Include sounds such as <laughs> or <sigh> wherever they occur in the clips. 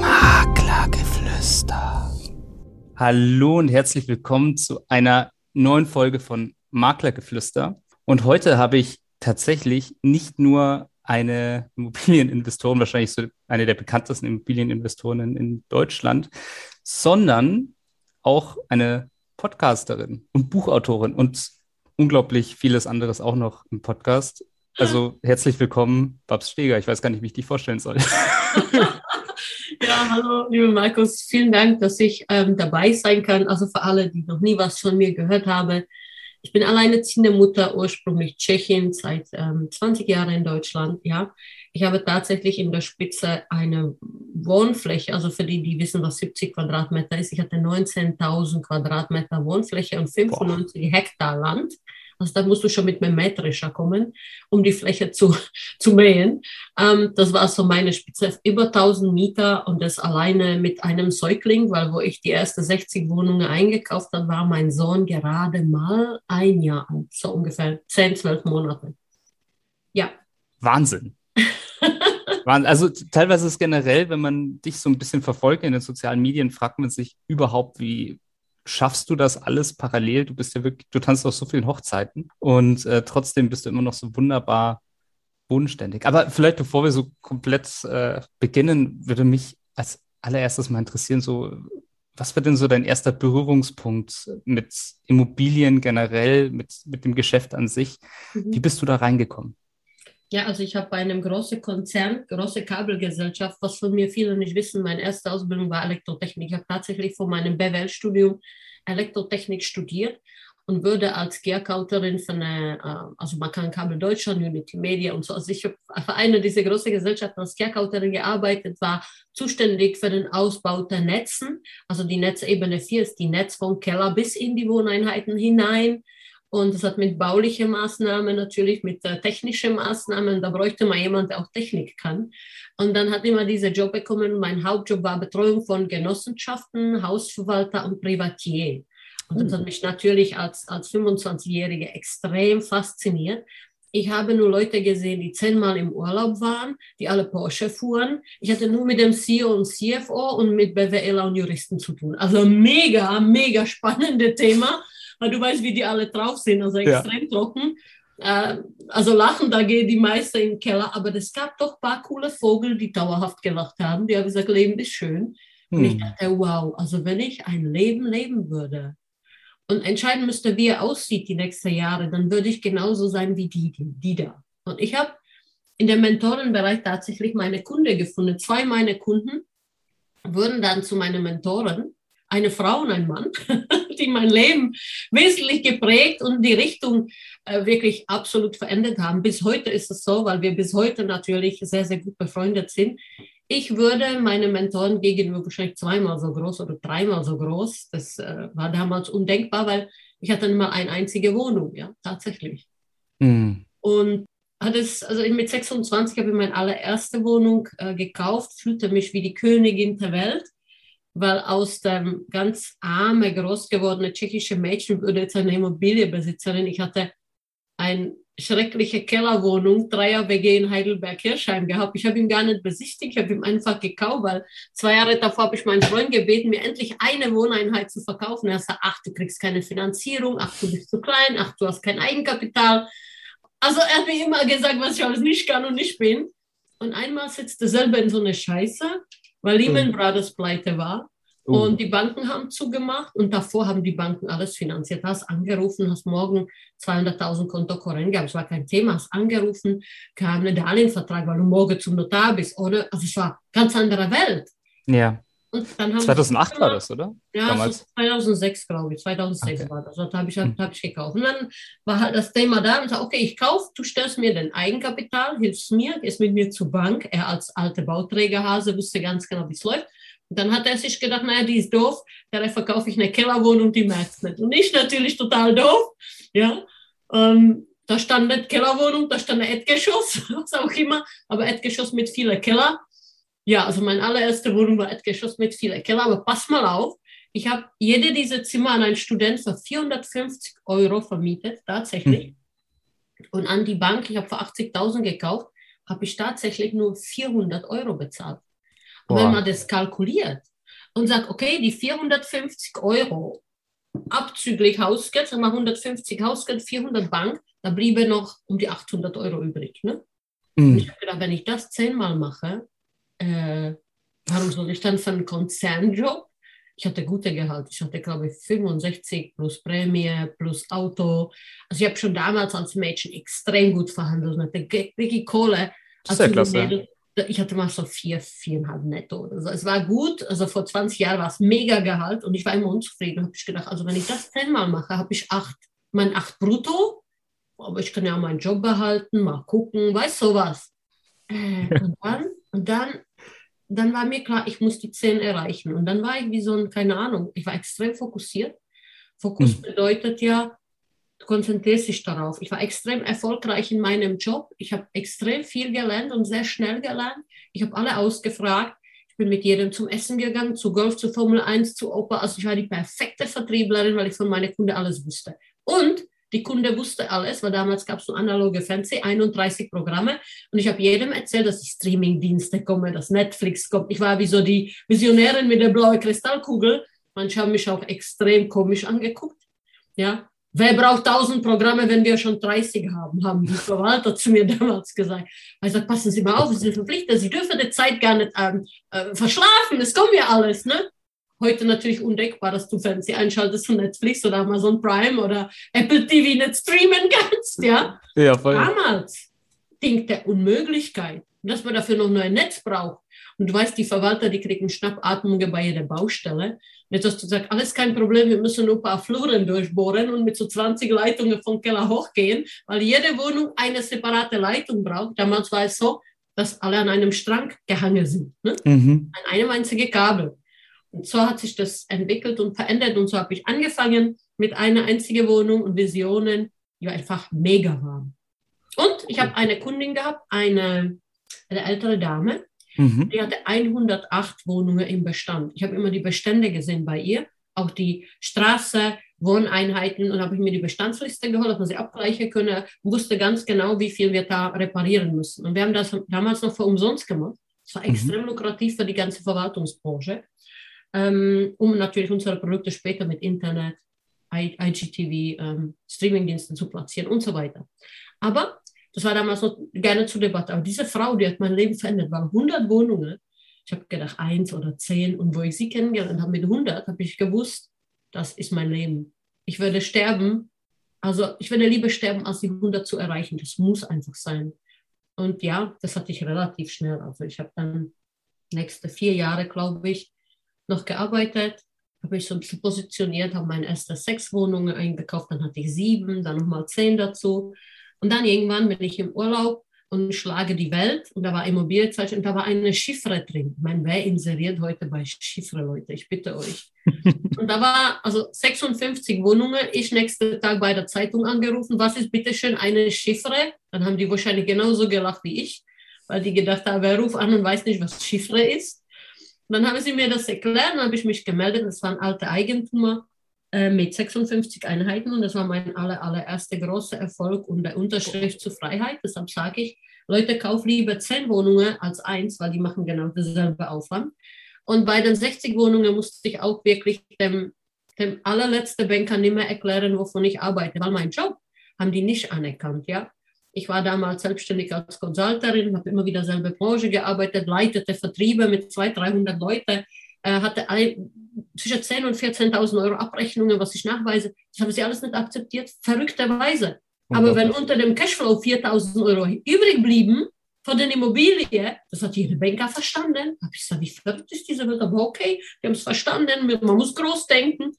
Maklergeflüster. Hallo und herzlich willkommen zu einer neuen Folge von Maklergeflüster. Und heute habe ich tatsächlich nicht nur eine <laughs> Immobilieninvestorin, wahrscheinlich so eine der bekanntesten Immobilieninvestoren in Deutschland, sondern auch eine Podcasterin und Buchautorin und unglaublich vieles anderes auch noch im Podcast. Also herzlich willkommen, Babs Steger. Ich weiß gar nicht, wie ich dich vorstellen soll. <laughs> ja, hallo, liebe Markus. Vielen Dank, dass ich ähm, dabei sein kann. Also für alle, die noch nie was von mir gehört haben. Ich bin alleinerziehende Mutter, ursprünglich Tschechien, seit ähm, 20 Jahren in Deutschland. Ja, ich habe tatsächlich in der Spitze eine Wohnfläche, also für die, die wissen, was 70 Quadratmeter ist. Ich hatte 19.000 Quadratmeter Wohnfläche und 95 Boah. Hektar Land. Also da musst du schon mit einem Mähdrescher kommen, um die Fläche zu, <laughs> zu mähen. Ähm, das war so meine Spitze. Über 1000 Mieter und das alleine mit einem Säugling, weil wo ich die erste 60 Wohnungen eingekauft habe, war mein Sohn gerade mal ein Jahr alt. So ungefähr 10, 12 Monate. Ja. <laughs> Wahnsinn. Also teilweise ist generell, wenn man dich so ein bisschen verfolgt in den sozialen Medien, fragt man sich überhaupt, wie, schaffst du das alles parallel? Du bist ja wirklich, du tanzt auf so vielen Hochzeiten und äh, trotzdem bist du immer noch so wunderbar bodenständig. Aber vielleicht, bevor wir so komplett äh, beginnen, würde mich als allererstes mal interessieren, so, was war denn so dein erster Berührungspunkt mit Immobilien generell, mit, mit dem Geschäft an sich? Mhm. Wie bist du da reingekommen? Ja, also ich habe bei einem großen Konzern, große Kabelgesellschaft, was von mir viele nicht wissen, meine erste Ausbildung war Elektrotechnik. Ich habe tatsächlich vor meinem BWL-Studium Elektrotechnik studiert und würde als Gearkauterin von eine, äh, also man kann Kabel Deutschland, Unity Media und so. Also ich habe für eine dieser großen Gesellschaften als Gearkauterin gearbeitet, war zuständig für den Ausbau der Netzen. Also die Netzebene 4 ist die Netz vom Keller bis in die Wohneinheiten hinein und das hat mit baulichen Maßnahmen, natürlich mit äh, technischen Maßnahmen, da bräuchte man jemanden, der auch Technik kann. Und dann hat immer dieser Job bekommen. Mein Hauptjob war Betreuung von Genossenschaften, Hausverwalter und Privatier. Und das hat mich natürlich als, als 25-Jährige extrem fasziniert. Ich habe nur Leute gesehen, die zehnmal im Urlaub waren, die alle Porsche fuhren. Ich hatte nur mit dem CEO und CFO und mit BWLer und Juristen zu tun. Also mega, mega spannende Thema weil du weißt, wie die alle drauf sind, also extrem ja. trocken. Äh, also lachen, da gehen die meisten in den Keller, aber es gab doch ein paar coole Vögel, die dauerhaft gelacht haben. Die haben gesagt, Leben ist schön. Hm. Und ich hm. dachte, wow, also wenn ich ein Leben leben würde und entscheiden müsste, wie er aussieht die nächsten Jahre, dann würde ich genauso sein wie die, die da. Und ich habe in dem Mentorenbereich tatsächlich meine Kunde gefunden. Zwei meiner Kunden wurden dann zu meinen Mentoren, eine Frau und ein Mann. <laughs> die mein Leben wesentlich geprägt und die Richtung äh, wirklich absolut verändert haben. Bis heute ist es so, weil wir bis heute natürlich sehr, sehr gut befreundet sind. Ich würde meine Mentoren gegenüber wahrscheinlich zweimal so groß oder dreimal so groß. Das äh, war damals undenkbar, weil ich hatte mal eine einzige Wohnung, ja, tatsächlich. Mhm. Und hat es, also mit 26 habe ich meine allererste Wohnung äh, gekauft, fühlte mich wie die Königin der Welt weil aus dem ganz arme, groß gewordene tschechische Mädchen wurde jetzt eine Immobilienbesitzerin. Ich hatte eine schreckliche Kellerwohnung, Dreier WG in Heidelberg-Kirchheim gehabt. Ich habe ihn gar nicht besichtigt, ich habe ihn einfach gekauft, weil zwei Jahre davor habe ich meinen Freund gebeten, mir endlich eine Wohneinheit zu verkaufen. Er sagt, ach, du kriegst keine Finanzierung, ach, du bist zu klein, ach, du hast kein Eigenkapital. Also er hat mir immer gesagt, was ich alles nicht kann und nicht bin. Und einmal sitzt er selber in so eine Scheiße weil Lehman mhm. Brothers pleite war. Uh. Und die Banken haben zugemacht und davor haben die Banken alles finanziert. Hast angerufen, hast morgen 200.000 Konto Korren gehabt. Es war kein Thema. Hast angerufen, kam ein Darlehenvertrag, weil du morgen zum Notar bist. Oder? Also es war ganz andere Welt. Ja. Und dann haben 2008 war das, oder? Ja, Damals. So 2006, glaube ich. 2006 okay. war das. Das habe ich, hm. hab ich gekauft. Und dann war halt das Thema da und sag, okay, ich kaufe, du stellst mir den Eigenkapital, hilfst mir, gehst mit mir zur Bank. Er als alter Bauträgerhase wusste ganz genau, wie es läuft. Und dann hat er sich gedacht, naja, die ist doof, dann verkaufe ich eine Kellerwohnung, die merkt es nicht. Und ich natürlich total doof, ja. Ähm, da stand eine Kellerwohnung, da stand ein Erdgeschoss, <laughs> was auch immer, aber Erdgeschoss mit vielen Keller. Ja, also meine allererste Wohnung war Erdgeschoss mit vielen Keller, aber pass mal auf, ich habe jede dieser Zimmer an einen Student für 450 Euro vermietet, tatsächlich. Hm. Und an die Bank, ich habe für 80.000 gekauft, habe ich tatsächlich nur 400 Euro bezahlt. Und wenn man das kalkuliert und sagt, okay, die 450 Euro abzüglich Hausgeld, sagen wir 150 Hausgeld, 400 Bank, da bliebe noch um die 800 Euro übrig. Ne? Mhm. ich habe gedacht, wenn ich das zehnmal mache, äh, warum soll ich dann für einen Konzernjob? Ich hatte gute Gehalt. Ich hatte, glaube ich, 65 plus Prämie plus Auto. Also ich habe schon damals als Mädchen extrem gut verhandelt und hatte wirklich Kohle. Sehr klasse. Mädel, ich hatte mal so vier, viereinhalb netto. Also es war gut. Also vor 20 Jahren war es mega Gehalt und ich war immer unzufrieden. habe ich gedacht, also wenn ich das zehnmal mache, habe ich acht, mein acht brutto. Aber ich kann ja auch meinen Job behalten, mal gucken, weißt du was. Äh, und dann, und dann, dann war mir klar, ich muss die zehn erreichen. Und dann war ich wie so ein, keine Ahnung, ich war extrem fokussiert. Fokus hm. bedeutet ja, du konzentrierst dich darauf. Ich war extrem erfolgreich in meinem Job. Ich habe extrem viel gelernt und sehr schnell gelernt. Ich habe alle ausgefragt. Ich bin mit jedem zum Essen gegangen, zu Golf, zu Formel 1, zu Oper. Also ich war die perfekte Vertrieblerin, weil ich von meinen Kunden alles wusste. Und die Kunde wusste alles, weil damals gab es so analoge Fernsehen, 31 Programme. Und ich habe jedem erzählt, dass die Streamingdienste kommen, dass Netflix kommt. Ich war wie so die Visionärin mit der blauen Kristallkugel. Manche haben mich auch extrem komisch angeguckt. Ja, Wer braucht 1000 Programme, wenn wir schon 30 haben, haben die Verwalter <laughs> zu mir damals gesagt. Ich sage, passen Sie mal auf, Sie sind verpflichtet, Sie dürfen die Zeit gar nicht ähm, äh, verschlafen, es kommt ja alles. Ne? Heute natürlich undenkbar, dass du Fernsehen einschaltest von Netflix oder Amazon Prime oder Apple TV nicht streamen kannst. Ja, ja voll. Damals Ding der Unmöglichkeit, dass man dafür noch nur ein Netz braucht. Und du weißt, die Verwalter, die kriegen Schnappatmungen bei jeder Baustelle. Jetzt hast du gesagt, alles kein Problem, wir müssen nur ein paar Fluren durchbohren und mit so 20 Leitungen vom Keller hochgehen, weil jede Wohnung eine separate Leitung braucht. Damals war es so, dass alle an einem Strang gehangen sind, ne? mhm. an einem einzigen Kabel. Und so hat sich das entwickelt und verändert und so habe ich angefangen mit einer einzigen Wohnung und Visionen, die einfach mega waren. Und ich habe eine Kundin gehabt, eine, eine ältere Dame, Mhm. Die hatte 108 Wohnungen im Bestand. Ich habe immer die Bestände gesehen bei ihr, auch die Straße, Wohneinheiten und habe ich mir die Bestandsliste geholt, dass man sie abgleichen könne, wusste ganz genau, wie viel wir da reparieren müssen. Und wir haben das damals noch für umsonst gemacht. Es war mhm. extrem mhm. lukrativ für die ganze Verwaltungsbranche, ähm, um natürlich unsere Produkte später mit Internet, IGTV, ähm, Streamingdiensten zu platzieren und so weiter. Aber das war damals noch gerne zur Debatte. Aber diese Frau, die hat mein Leben verändert, waren 100 Wohnungen. Ich habe gedacht, eins oder zehn. Und wo ich sie kennengelernt habe mit 100, habe ich gewusst, das ist mein Leben. Ich werde sterben. Also ich werde lieber sterben, als die 100 zu erreichen. Das muss einfach sein. Und ja, das hatte ich relativ schnell. Also ich habe dann nächste vier Jahre, glaube ich, noch gearbeitet, habe ich so ein bisschen positioniert, habe meine erste sechs Wohnungen eingekauft, dann hatte ich sieben, dann nochmal zehn dazu. Und dann irgendwann bin ich im Urlaub und schlage die Welt und da war Immobilienzeichen und da war eine Chiffre drin. Mein wer inseriert heute bei Chiffre, Leute, ich bitte euch. <laughs> und da war also 56 Wohnungen. Ich nächsten Tag bei der Zeitung angerufen, was ist bitte schön eine Chiffre? Dann haben die wahrscheinlich genauso gelacht wie ich, weil die gedacht haben, wer ruft an und weiß nicht, was Chiffre ist. Und dann haben sie mir das erklärt, dann habe ich mich gemeldet, das waren alte Eigentümer äh, mit 56 Einheiten und das war mein aller, allererster großer Erfolg und der Unterschrift zur Freiheit. Deshalb sage ich, Leute, kauf lieber 10 Wohnungen als eins, weil die machen genau dasselbe Aufwand. Und bei den 60 Wohnungen musste ich auch wirklich dem, dem allerletzten Banker nicht mehr erklären, wovon ich arbeite, weil mein Job haben die nicht anerkannt, ja. Ich war damals selbstständig als Consulterin, habe immer wieder selbe Branche gearbeitet, leitete Vertriebe mit 200, 300 Leuten, äh, hatte zwischen 10.000 und 14.000 Euro Abrechnungen, was ich nachweise. Das haben sie alles nicht akzeptiert, verrückterweise. Aber wenn unter dem Cashflow 4.000 Euro übrig blieben von den Immobilien, das hat jeder Banker verstanden. Habe ich gesagt, wie verrückt ist diese Welt? Aber okay, wir haben es verstanden, man muss groß denken.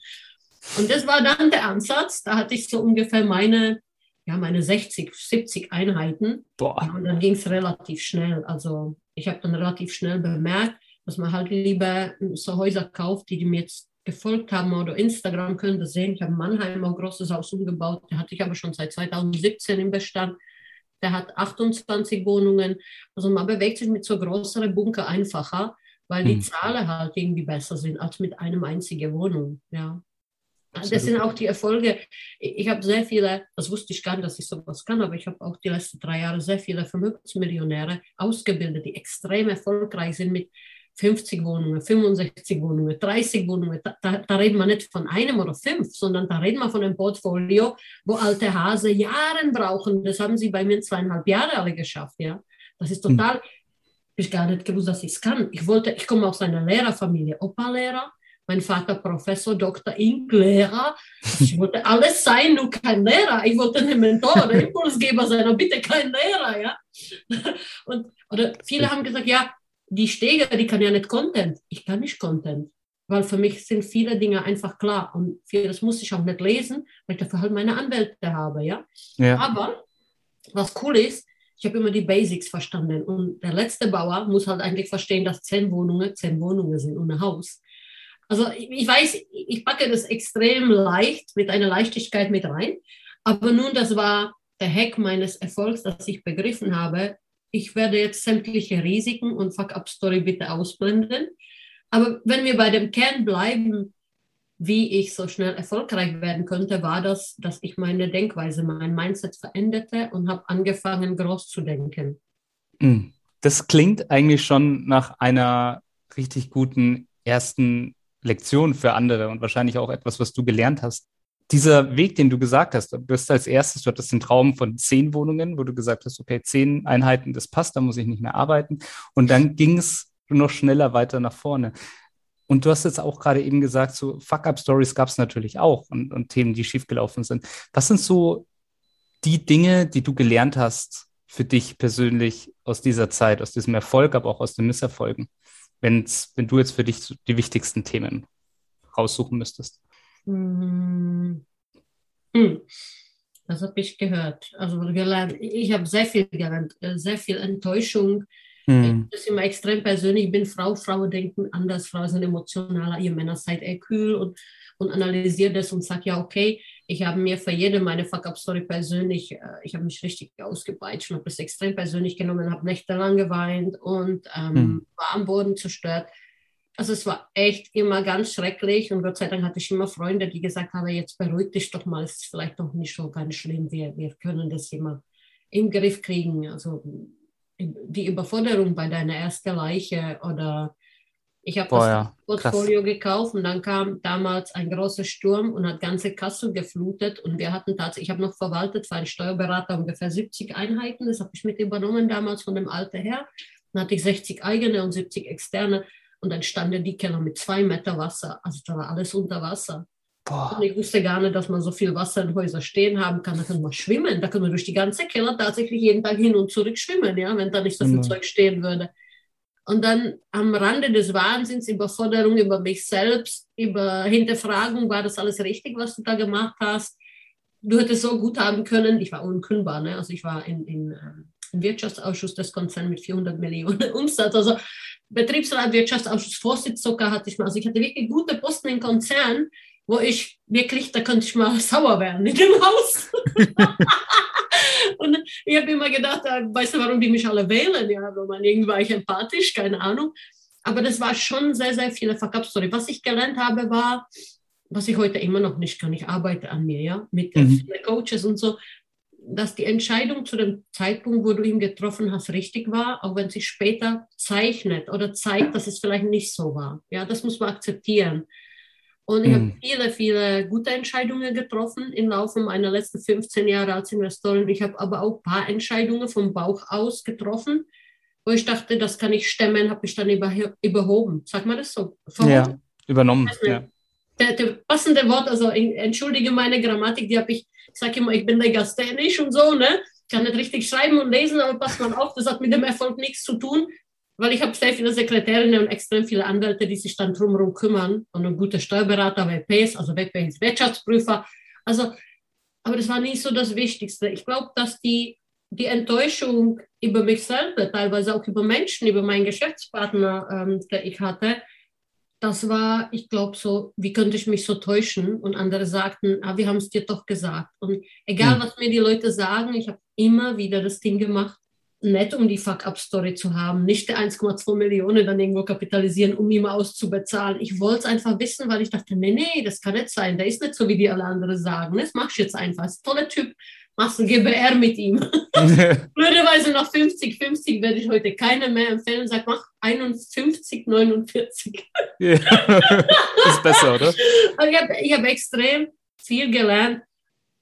Und das war dann der Ansatz. Da hatte ich so ungefähr meine, ja, meine 60, 70 Einheiten. Boah. Und dann ging es relativ schnell. Also ich habe dann relativ schnell bemerkt, dass man halt lieber so Häuser kauft, die, die mir jetzt gefolgt haben oder Instagram können das sehen. Ich habe Mannheim ein großes Haus umgebaut, der hatte ich aber schon seit 2017 im Bestand. Der hat 28 Wohnungen. Also man bewegt sich mit so größeren Bunker einfacher, weil die hm. Zahlen halt irgendwie besser sind als mit einem einzigen Wohnung. Ja. Absolut. Das sind auch die Erfolge. Ich habe sehr viele, das wusste ich gar nicht, dass ich sowas kann, aber ich habe auch die letzten drei Jahre sehr viele Vermögensmillionäre ausgebildet, die extrem erfolgreich sind mit 50 Wohnungen, 65 Wohnungen, 30 Wohnungen. Da, da, reden wir nicht von einem oder fünf, sondern da reden wir von einem Portfolio, wo alte Hase Jahre brauchen. Das haben sie bei mir zweieinhalb Jahre alle geschafft. Ja, das ist hm. total. Ich gar nicht gewusst, dass ich es kann. Ich wollte, ich komme aus einer Lehrerfamilie, Opa-Lehrer, mein Vater Professor, Dr. Ink, Lehrer. Ich wollte alles sein, nur kein Lehrer. Ich wollte ein Mentor oder Impulsgeber sein, aber bitte kein Lehrer. Ja? Und, oder viele haben gesagt, ja, die Steger, die kann ja nicht Content. Ich kann nicht Content, weil für mich sind viele Dinge einfach klar und vieles muss ich auch nicht lesen, weil ich dafür halt meine Anwälte habe, ja. ja. Aber was cool ist, ich habe immer die Basics verstanden und der letzte Bauer muss halt eigentlich verstehen, dass zehn Wohnungen zehn Wohnungen sind und ein Haus. Also ich, ich weiß, ich packe das extrem leicht mit einer Leichtigkeit mit rein, aber nun, das war der Hack meines Erfolgs, dass ich begriffen habe, ich werde jetzt sämtliche Risiken und Fuck-Up-Story bitte ausblenden. Aber wenn wir bei dem Kern bleiben, wie ich so schnell erfolgreich werden könnte, war das, dass ich meine Denkweise, mein Mindset veränderte und habe angefangen, groß zu denken. Hm. Das klingt eigentlich schon nach einer richtig guten ersten Lektion für andere und wahrscheinlich auch etwas, was du gelernt hast dieser Weg, den du gesagt hast, du bist als erstes, du hattest den Traum von zehn Wohnungen, wo du gesagt hast, okay, zehn Einheiten, das passt, da muss ich nicht mehr arbeiten. Und dann ging es noch schneller weiter nach vorne. Und du hast jetzt auch gerade eben gesagt, so Fuck-up-Stories gab es natürlich auch und, und Themen, die schiefgelaufen sind. Was sind so die Dinge, die du gelernt hast für dich persönlich aus dieser Zeit, aus diesem Erfolg, aber auch aus den Misserfolgen, wenn's, wenn du jetzt für dich die wichtigsten Themen raussuchen müsstest? Hm. hm. Das habe ich gehört. Also. Ich habe sehr viel gelernt, äh, sehr viel Enttäuschung. Hm. Das ist immer extrem persönlich. Ich bin Frau, Frauen denken anders, Frauen sind emotionaler, ihr Männer seid eher kühl und, und analysiert das und sagt, ja, okay, ich habe mir für jede meine Fuck-Up-Story persönlich, äh, ich habe mich richtig ausgepeitscht und habe das extrem persönlich genommen, habe nächtelang geweint und ähm, hm. war am Boden zerstört also es war echt immer ganz schrecklich und Gott sei Dank hatte ich immer Freunde, die gesagt haben, jetzt beruhig dich doch mal, es ist vielleicht doch nicht so ganz schlimm, wir, wir können das immer im Griff kriegen. Also die Überforderung bei deiner ersten Leiche oder ich habe das ja, Portfolio krass. gekauft und dann kam damals ein großer Sturm und hat ganze Kassel geflutet und wir hatten tatsächlich, ich habe noch verwaltet für einen Steuerberater ungefähr 70 Einheiten, das habe ich mit übernommen damals von dem alten her. Dann hatte ich 60 eigene und 70 externe und dann standen die Keller mit zwei Meter Wasser. Also da war alles unter Wasser. Boah. Und ich wusste gar nicht, dass man so viel Wasser in Häusern stehen haben kann. Da kann man schwimmen. Da kann man durch die ganze Keller tatsächlich jeden Tag hin und zurück schwimmen, ja, wenn da nicht so viel mhm. Zeug stehen würde. Und dann am Rande des Wahnsinns, Überforderung über mich selbst, über Hinterfragung, war das alles richtig, was du da gemacht hast? Du hättest so gut haben können, ich war unkündbar, ne? also ich war in, in, ähm, im Wirtschaftsausschuss des Konzerns mit 400 Millionen <laughs> Umsatz, also Betriebsrat, Wirtschaftsausschuss, Vorsitz sogar hatte ich mal. Also ich hatte wirklich gute Posten im Konzern, wo ich wirklich, da könnte ich mal <laughs> sauer werden in dem Haus. <laughs> und ich habe immer gedacht, äh, weißt du, warum die mich alle wählen? Ja, weil man irgendwie war ich empathisch, keine Ahnung. Aber das war schon sehr, sehr viele Fuck-Up-Story. Was ich gelernt habe, war, was ich heute immer noch nicht kann. Ich arbeite an mir, ja, mit mhm. vielen Coaches und so dass die Entscheidung zu dem Zeitpunkt, wo du ihn getroffen hast, richtig war, auch wenn sich später zeichnet oder zeigt, dass es vielleicht nicht so war. Ja, das muss man akzeptieren. Und ich mhm. habe viele, viele gute Entscheidungen getroffen im Laufe meiner letzten 15 Jahre als Investorin. Ich habe aber auch ein paar Entscheidungen vom Bauch aus getroffen, wo ich dachte, das kann ich stemmen, habe ich dann überhoben. Sag mal das so? Verhoben? Ja, übernommen. Also, ja. Der, der, passende Wort, also entschuldige meine Grammatik, die habe ich ich sage immer, ich bin legasthenisch und so, ne? Ich kann nicht richtig schreiben und lesen, aber passt mal auf, das hat mit dem Erfolg nichts zu tun, weil ich habe sehr viele Sekretärinnen und extrem viele Anwälte, die sich dann drumherum kümmern und ein guter Steuerberater, WPs, also WPs Wirtschaftsprüfer. Also, aber das war nicht so das Wichtigste. Ich glaube, dass die, die Enttäuschung über mich selber, teilweise auch über Menschen, über meinen Geschäftspartner, ähm, der ich hatte, das war, ich glaube, so, wie könnte ich mich so täuschen? Und andere sagten, ah, wir haben es dir doch gesagt. Und egal, mhm. was mir die Leute sagen, ich habe immer wieder das Ding gemacht, nicht um die Fuck-Up-Story zu haben, nicht die 1,2 Millionen dann irgendwo kapitalisieren, um ihm auszubezahlen. Ich wollte es einfach wissen, weil ich dachte, nee, nee, das kann nicht sein. Der ist nicht so, wie die alle anderen sagen. Das machst du jetzt einfach. Das ist ein toller Typ. machst du GBR mit ihm. <laughs> <laughs> Blöderweise nach 50, 50 werde ich heute keine mehr empfehlen. Sag, mach 51, 49. Ja. <laughs> Ist besser, oder? Aber ich habe hab extrem viel gelernt.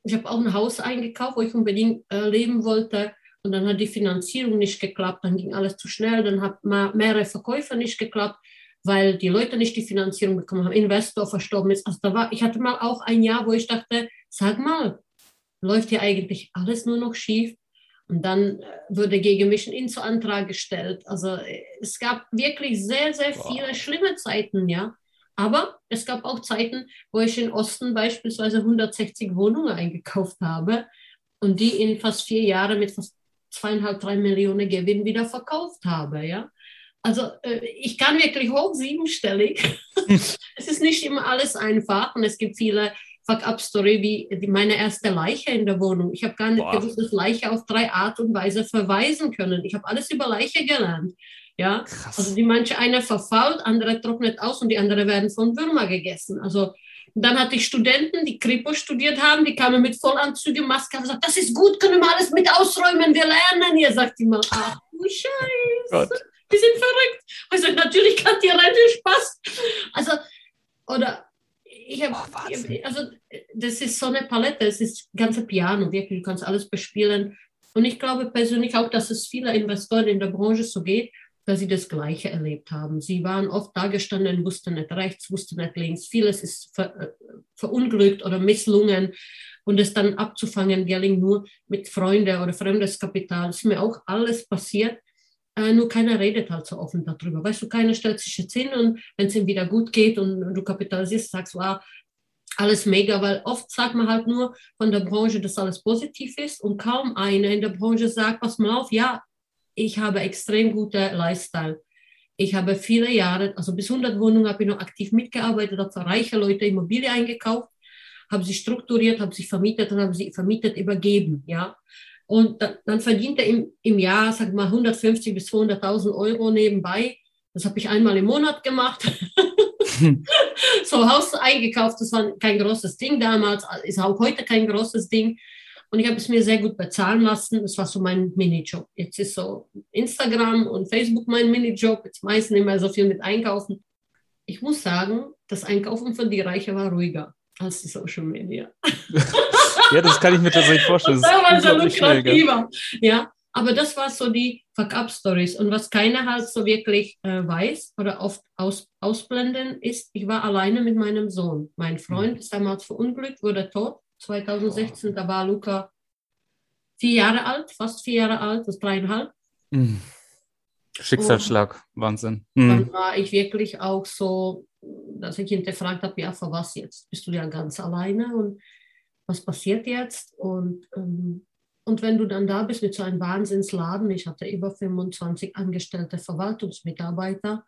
Ich habe auch ein Haus eingekauft, wo ich unbedingt äh, leben wollte. Und dann hat die Finanzierung nicht geklappt, dann ging alles zu schnell, dann hat mehrere Verkäufe nicht geklappt, weil die Leute nicht die Finanzierung bekommen haben, Investor verstorben ist. Also da war, ich hatte mal auch ein Jahr, wo ich dachte, sag mal, läuft hier eigentlich alles nur noch schief? Und dann äh, wurde gegen mich ein Inso-Antrag gestellt. Also äh, es gab wirklich sehr, sehr viele wow. schlimme Zeiten, ja. Aber es gab auch Zeiten, wo ich in Osten beispielsweise 160 Wohnungen eingekauft habe und die in fast vier Jahren mit fast zweieinhalb, drei Millionen Gewinn wieder verkauft habe. Ja? Also äh, ich kann wirklich hoch siebenstellig. <laughs> es ist nicht immer alles einfach und es gibt viele Fuck-up-Story wie meine erste Leiche in der Wohnung. Ich habe gar nicht Boah. gewusst, dass Leiche auf drei Art und Weise verweisen können. Ich habe alles über Leiche gelernt. Ja, Krass. also die manche eine verfault, andere trocknet aus und die andere werden von Würmer gegessen. Also dann hatte ich Studenten, die Kripo studiert haben, die kamen mit Vollanzüge, Maske und gesagt, das ist gut, können wir alles mit ausräumen, wir lernen hier. Sagt die mal, ach du Scheiße, Gott. wir sind verrückt. Und ich sage, natürlich kann die Rente Spaß. Also, oder ich habe, oh, also das ist so eine Palette, es ist ganze Piano, wirklich, du kannst alles bespielen. Und ich glaube persönlich auch, dass es viele Investoren in der Branche so geht, dass sie das Gleiche erlebt haben. Sie waren oft dagestanden, wussten nicht rechts, wussten nicht links. Vieles ist ver, äh, verunglückt oder misslungen. Und es dann abzufangen, gelingt nur mit Freunden oder Fremdeskapital. Das ist mir auch alles passiert. Äh, nur keiner redet halt so offen darüber. Weißt du, keiner stellt sich jetzt hin und wenn es ihm wieder gut geht und du kapitalisierst, sagst, wow, alles mega, weil oft sagt man halt nur von der Branche, dass alles positiv ist und kaum einer in der Branche sagt, pass mal auf, ja, ich habe extrem gute Lifestyle. Ich habe viele Jahre, also bis 100 Wohnungen habe ich noch aktiv mitgearbeitet, habe für reiche Leute Immobilien eingekauft, habe sie strukturiert, habe sie vermietet und habe sie vermietet übergeben, ja. Und dann, dann verdient er im, im Jahr, sag mal, 150 bis 200.000 Euro nebenbei. Das habe ich einmal im Monat gemacht. <laughs> so Haus eingekauft, das war kein großes Ding damals, ist auch heute kein großes Ding. Und ich habe es mir sehr gut bezahlen lassen. Das war so mein Minijob. Jetzt ist so Instagram und Facebook mein Minijob. Jetzt meistens immer so viel mit Einkaufen. Ich muss sagen, das Einkaufen von die Reiche war ruhiger als die Social Media. <laughs> ja, das kann ich mir tatsächlich vorstellen. Das, das war so lukrativer. Ja, aber das war so die Fuck-Up-Stories. Und was keiner halt so wirklich äh, weiß oder oft aus, ausblenden, ist, ich war alleine mit meinem Sohn. Mein Freund mhm. ist damals verunglückt, wurde tot. 2016, da war Luca vier Jahre alt, fast vier Jahre alt, das dreieinhalb. Mhm. Schicksalsschlag, Und Wahnsinn. Mhm. Dann war ich wirklich auch so, dass ich hinterfragt habe, ja, für was jetzt? Bist du ja ganz alleine und was passiert jetzt? Und, ähm, und wenn du dann da bist mit so einem Wahnsinnsladen, ich hatte über 25 angestellte Verwaltungsmitarbeiter,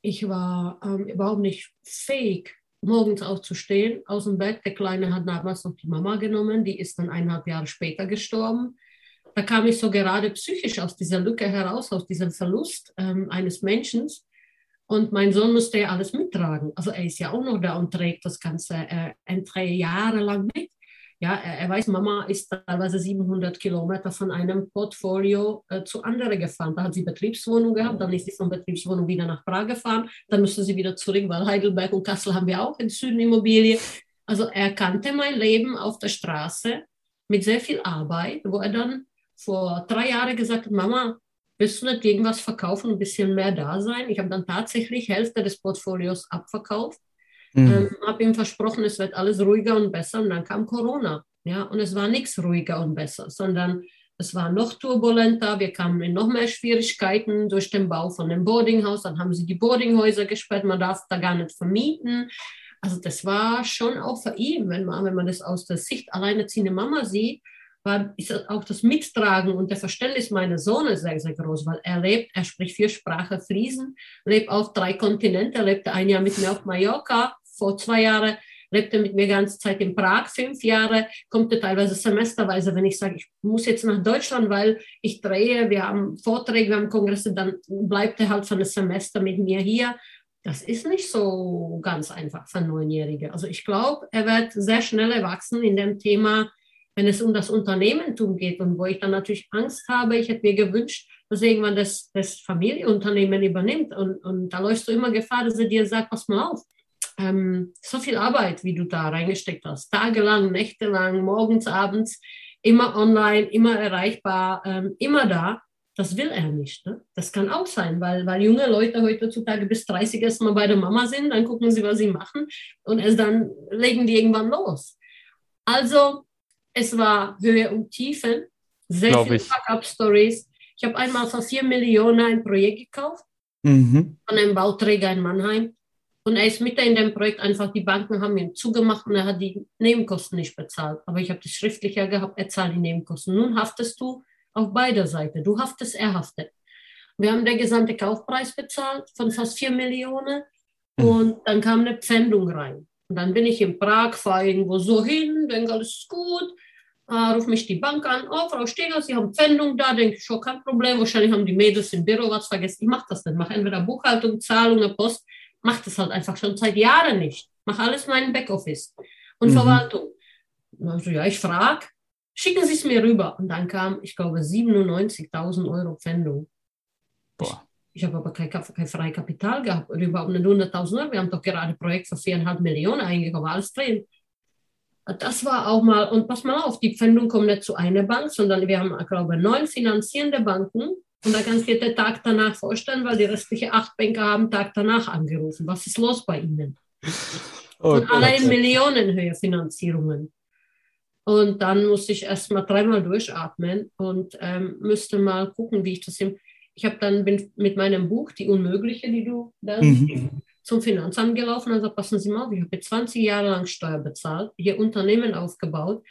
ich war ähm, überhaupt nicht fähig, morgens aufzustehen, aus dem Bett. Der Kleine hat damals noch die Mama genommen, die ist dann eineinhalb Jahre später gestorben. Da kam ich so gerade psychisch aus dieser Lücke heraus, aus diesem Verlust ähm, eines Menschen. Und mein Sohn musste ja alles mittragen. Also er ist ja auch noch da und trägt das Ganze äh, Jahre lang mit. Ja, er, er, weiß, Mama ist teilweise 700 Kilometer von einem Portfolio äh, zu anderen gefahren. Da hat sie Betriebswohnung gehabt, dann ist sie von Betriebswohnung wieder nach Prag gefahren, dann musste sie wieder zurück, weil Heidelberg und Kassel haben wir auch in Süden Immobilie. Also er kannte mein Leben auf der Straße mit sehr viel Arbeit, wo er dann vor drei Jahren gesagt hat, Mama, willst du nicht irgendwas verkaufen, ein bisschen mehr da sein? Ich habe dann tatsächlich Hälfte des Portfolios abverkauft Mhm. Ähm, habe ihm versprochen, es wird alles ruhiger und besser. Und dann kam Corona. Ja, und es war nichts ruhiger und besser, sondern es war noch turbulenter. Wir kamen in noch mehr Schwierigkeiten durch den Bau von dem Boardinghaus. Dann haben sie die Boardinghäuser gesperrt. Man darf da gar nicht vermieten. Also das war schon auch für ihn, wenn man, wenn man das aus der Sicht alleinerziehende Mama sieht, war ist auch das Mittragen und der Verständnis meines Sohnes sehr, sehr groß, weil er lebt, er spricht vier Sprachen Friesen, lebt auf drei Kontinenten, lebte ein Jahr mit mir auf Mallorca, vor zwei Jahren lebte mit mir ganze Zeit in Prag, fünf Jahre, kommt er teilweise semesterweise, wenn ich sage, ich muss jetzt nach Deutschland, weil ich drehe, wir haben Vorträge, wir haben Kongresse, dann bleibt er halt für ein Semester mit mir hier. Das ist nicht so ganz einfach für Neunjährige. Also ich glaube, er wird sehr schnell erwachsen in dem Thema, wenn es um das Unternehmertum geht und wo ich dann natürlich Angst habe, ich hätte mir gewünscht, dass irgendwann das, das Familienunternehmen übernimmt und, und da läufst du immer Gefahr, dass er dir sagt, pass mal auf, ähm, so viel Arbeit, wie du da reingesteckt hast, tagelang, nächtelang, morgens, abends, immer online, immer erreichbar, ähm, immer da. Das will er nicht. Ne? Das kann auch sein, weil, weil junge Leute heutzutage bis 30 erst mal bei der Mama sind, dann gucken sie, was sie machen und es dann legen die irgendwann los. Also, es war Höhe und Tiefen, sehr Glaub viele Fuck-Up-Stories. Ich habe einmal für 4 Millionen ein Projekt gekauft mhm. von einem Bauträger in Mannheim. Und er ist mitten in dem Projekt einfach, die Banken haben ihm zugemacht und er hat die Nebenkosten nicht bezahlt. Aber ich habe das schriftlich ja gehabt, er zahlt die Nebenkosten. Nun haftest du auf beider Seiten. Du haftest, er haftet. Wir haben den gesamten Kaufpreis bezahlt von fast 4 Millionen mhm. und dann kam eine Pfändung rein. Und dann bin ich in Prag, fahre irgendwo so hin, denke, alles ist gut. Uh, ruft mich die Bank an, oh, Frau Steger, Sie haben Pfändung da, denke ich, schon kein Problem, wahrscheinlich haben die Mädels im Büro was vergessen. Ich mache das dann, mache entweder Buchhaltung, Zahlungen, Post mache das halt einfach schon seit Jahren nicht. Mache alles mein Backoffice und mhm. Verwaltung. Also, ja, ich frage, schicken Sie es mir rüber. Und dann kam, ich glaube, 97.000 Euro Pfändung. Boah. Ich, ich habe aber kein, kein freies Kapital gehabt, oder überhaupt nicht 100.000 Euro. Wir haben doch gerade ein Projekt für 4,5 Millionen eingekauft, alles drin. Das war auch mal, und pass mal auf, die Pfändung kommt nicht zu einer Bank, sondern wir haben, ich glaube, neun finanzierende Banken und da kannst du dir den Tag danach vorstellen, weil die restlichen acht Banker haben Tag danach angerufen. Was ist los bei ihnen? Oh, und alle in Millionenhöhe Finanzierungen. Und dann musste ich erst mal dreimal durchatmen und ähm, müsste mal gucken, wie ich das im. Ich habe dann bin mit meinem Buch Die Unmögliche, die du da mhm. zum Finanzamt gelaufen und gesagt, passen Sie mal, ich habe 20 Jahre lang Steuer bezahlt, hier Unternehmen aufgebaut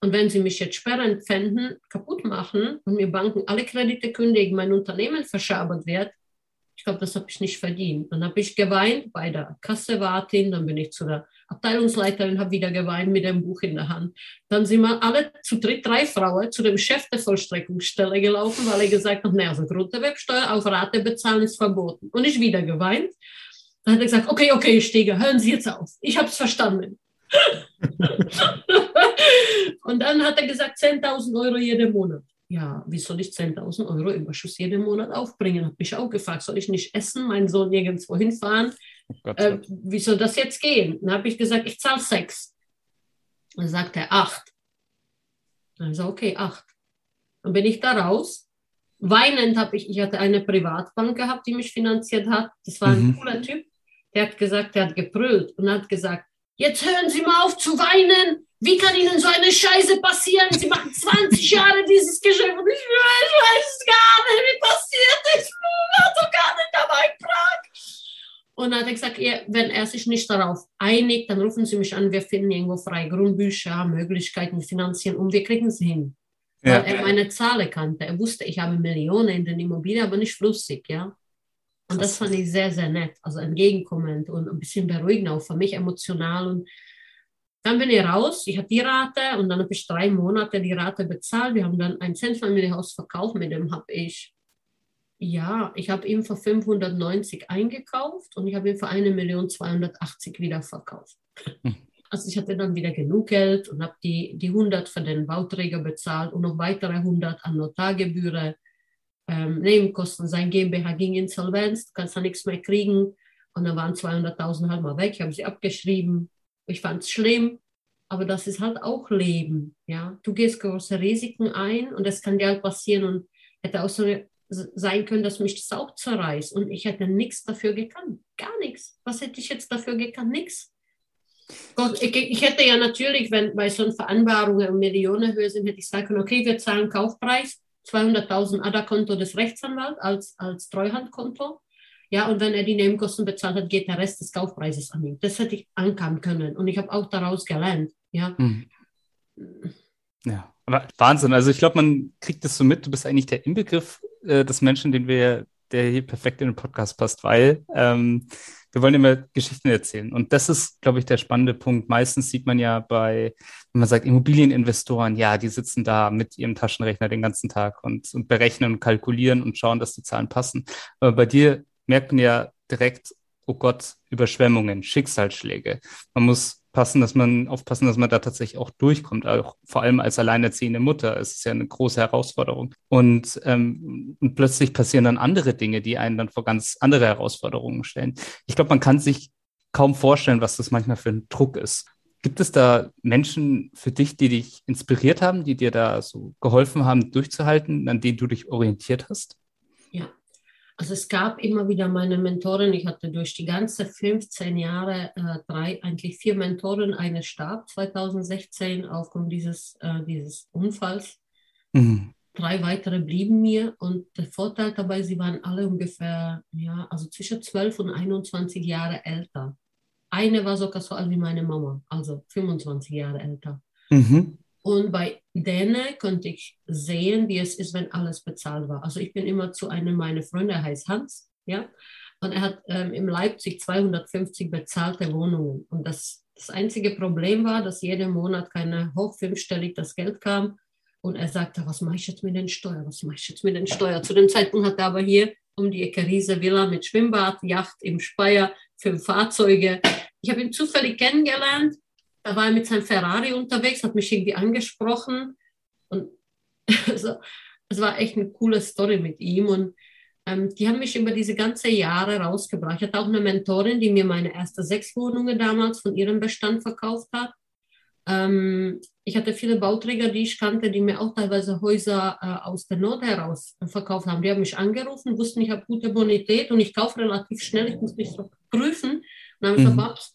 und wenn sie mich jetzt sperren, pfänden, kaputt machen und mir Banken alle Kredite kündigen, mein Unternehmen verschabert wird, ich glaube, das habe ich nicht verdient. Dann habe ich geweint bei der Kassewartin, dann bin ich zu der Abteilungsleiterin, habe wieder geweint mit dem Buch in der Hand. Dann sind wir alle zu dritt, drei Frauen zu dem Chef der Vollstreckungsstelle gelaufen, weil er gesagt hat, naja, also Grunderwerbsteuer auf Rate bezahlen ist verboten. Und ich wieder geweint. Dann hat er gesagt, okay, okay, Steger, hören Sie jetzt auf. Ich habe es verstanden. Und dann hat er gesagt, 10.000 Euro jeden Monat. Ja, wie soll ich 10.000 Euro Überschuss jeden Monat aufbringen? Habe mich auch gefragt, soll ich nicht essen, meinen Sohn nirgendwo hinfahren? Oh äh, wie soll das jetzt gehen? Dann habe ich gesagt, ich zahle sechs. Dann sagt er acht. Dann ist okay, acht. Dann bin ich da raus. Weinend habe ich, ich hatte eine Privatbank gehabt, die mich finanziert hat. Das war ein mhm. cooler Typ. Der hat gesagt, der hat gebrüllt und hat gesagt, Jetzt hören Sie mal auf zu weinen. Wie kann Ihnen so eine Scheiße passieren? Sie machen 20 Jahre dieses Geschäft und ich, weiß gar nicht, wie passiert ist. Ich war doch gar nicht dabei in Prag. Und dann hat er gesagt, wenn er sich nicht darauf einigt, dann rufen Sie mich an, wir finden irgendwo freie Grundbücher, Möglichkeiten finanzieren und wir kriegen es hin. Ja. Weil er meine Zahlen kannte. Er wusste, ich habe Millionen in den Immobilien, aber nicht flüssig, ja. Und das fand ich sehr, sehr nett, also entgegenkommend und ein bisschen beruhigend auch für mich emotional. Und dann bin ich raus, ich hatte die Rate und dann habe ich drei Monate die Rate bezahlt. Wir haben dann ein Centfamilienhaus verkauft, mit dem habe ich, ja, ich habe ihn für 590 eingekauft und ich habe ihn für 1.280.000 wieder verkauft. Hm. Also ich hatte dann wieder genug Geld und habe die, die 100 für den Bauträger bezahlt und noch weitere 100 an Notargebühren ähm, Nebenkosten. Sein GmbH ging insolvenz, du kannst da nichts mehr kriegen. Und dann waren 200.000 halt mal weg. Ich habe sie abgeschrieben. Ich fand es schlimm, aber das ist halt auch Leben. Ja? Du gehst große Risiken ein und das kann dir halt passieren. Und hätte auch so sein können, dass mich das auch zerreißt. Und ich hätte nichts dafür gekannt. Gar nichts. Was hätte ich jetzt dafür gekannt? Nichts. Gott, ich, ich, hätte ja natürlich, wenn bei so Vereinbarungen um Millionenhöhe sind, hätte ich sagen können, okay, wir zahlen Kaufpreis 200.000 ADA-Konto des Rechtsanwalts als, als Treuhandkonto. Ja, und wenn er die Nebenkosten bezahlt hat, geht der Rest des Kaufpreises an ihn. Das hätte ich ankommen können. Und ich habe auch daraus gelernt. Ja. Mhm. Ja, aber Wahnsinn. Also ich glaube, man kriegt das so mit. Du bist eigentlich der Inbegriff äh, des Menschen, den wir, der hier perfekt in den Podcast passt, weil ähm, wir wollen immer Geschichten erzählen. Und das ist, glaube ich, der spannende Punkt. Meistens sieht man ja bei, wenn man sagt, Immobilieninvestoren, ja, die sitzen da mit ihrem Taschenrechner den ganzen Tag und, und berechnen und kalkulieren und schauen, dass die Zahlen passen. Aber bei dir merkt man ja direkt, oh Gott, Überschwemmungen, Schicksalsschläge. Man muss passen, dass man aufpassen, dass man da tatsächlich auch durchkommt. Auch vor allem als alleinerziehende Mutter ist es ja eine große Herausforderung. Und, ähm, und plötzlich passieren dann andere Dinge, die einen dann vor ganz andere Herausforderungen stellen. Ich glaube, man kann sich kaum vorstellen, was das manchmal für ein Druck ist. Gibt es da Menschen für dich, die dich inspiriert haben, die dir da so geholfen haben, durchzuhalten, an denen du dich orientiert hast? Also es gab immer wieder meine Mentoren. Ich hatte durch die ganze 15 Jahre äh, drei, eigentlich vier Mentoren. Eine starb 2016 aufgrund dieses, äh, dieses Unfalls. Mhm. Drei weitere blieben mir und der Vorteil dabei, sie waren alle ungefähr, ja, also zwischen 12 und 21 Jahre älter. Eine war sogar so alt wie meine Mama, also 25 Jahre älter. Mhm. Und bei denen konnte ich sehen, wie es ist, wenn alles bezahlt war. Also ich bin immer zu einem meiner Freunde, er heißt Hans, ja, und er hat ähm, in Leipzig 250 bezahlte Wohnungen. Und das, das einzige Problem war, dass jeden Monat keine hoch fünfstellig das Geld kam. Und er sagte, was mache ich jetzt mit den Steuern? Was mache ich jetzt mit den Steuern? Zu dem Zeitpunkt hat er aber hier um die Ecke Riese Villa mit Schwimmbad, Yacht im Speyer, fünf Fahrzeuge. Ich habe ihn zufällig kennengelernt da war er mit seinem Ferrari unterwegs, hat mich irgendwie angesprochen und <laughs> also, es war echt eine coole Story mit ihm und ähm, die haben mich über diese ganzen Jahre rausgebracht. Ich hatte auch eine Mentorin, die mir meine erste sechs Wohnungen damals von ihrem Bestand verkauft hat. Ähm, ich hatte viele Bauträger, die ich kannte, die mir auch teilweise Häuser äh, aus der Not heraus verkauft haben. Die haben mich angerufen, wussten, ich habe gute Bonität und ich kaufe relativ schnell, ich muss mich so prüfen. Und dann habe ich mhm. gesagt,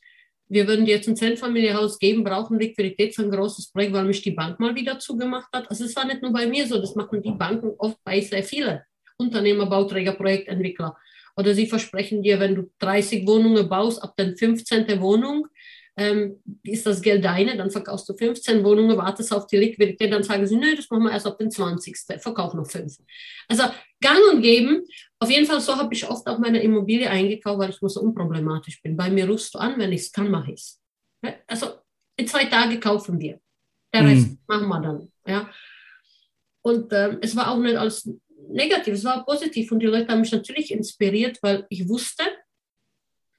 wir würden dir jetzt ein Zentfamiliehaus geben, brauchen Liquidität für ein großes Projekt, weil mich die Bank mal wieder zugemacht hat. Also es war nicht nur bei mir so, das machen die Banken oft bei sehr vielen Unternehmer, Bauträger, Projektentwickler. Oder sie versprechen dir, wenn du 30 Wohnungen baust, ab der 15. Wohnung ähm, ist das Geld deine, dann verkaufst du 15 Wohnungen, wartest auf die Liquidität, dann sagen sie, nö, das machen wir erst ab den 20. Verkauf noch fünf. Also gang und geben. Auf jeden Fall, so habe ich oft auch meine Immobilie eingekauft, weil ich nur so unproblematisch bin. Bei mir rufst du an, wenn ich es kann, mache ich es. Also in zwei Tagen kaufen wir. Der Rest mhm. machen wir dann. Ja. Und ähm, es war auch nicht alles negativ, es war positiv. Und die Leute haben mich natürlich inspiriert, weil ich wusste,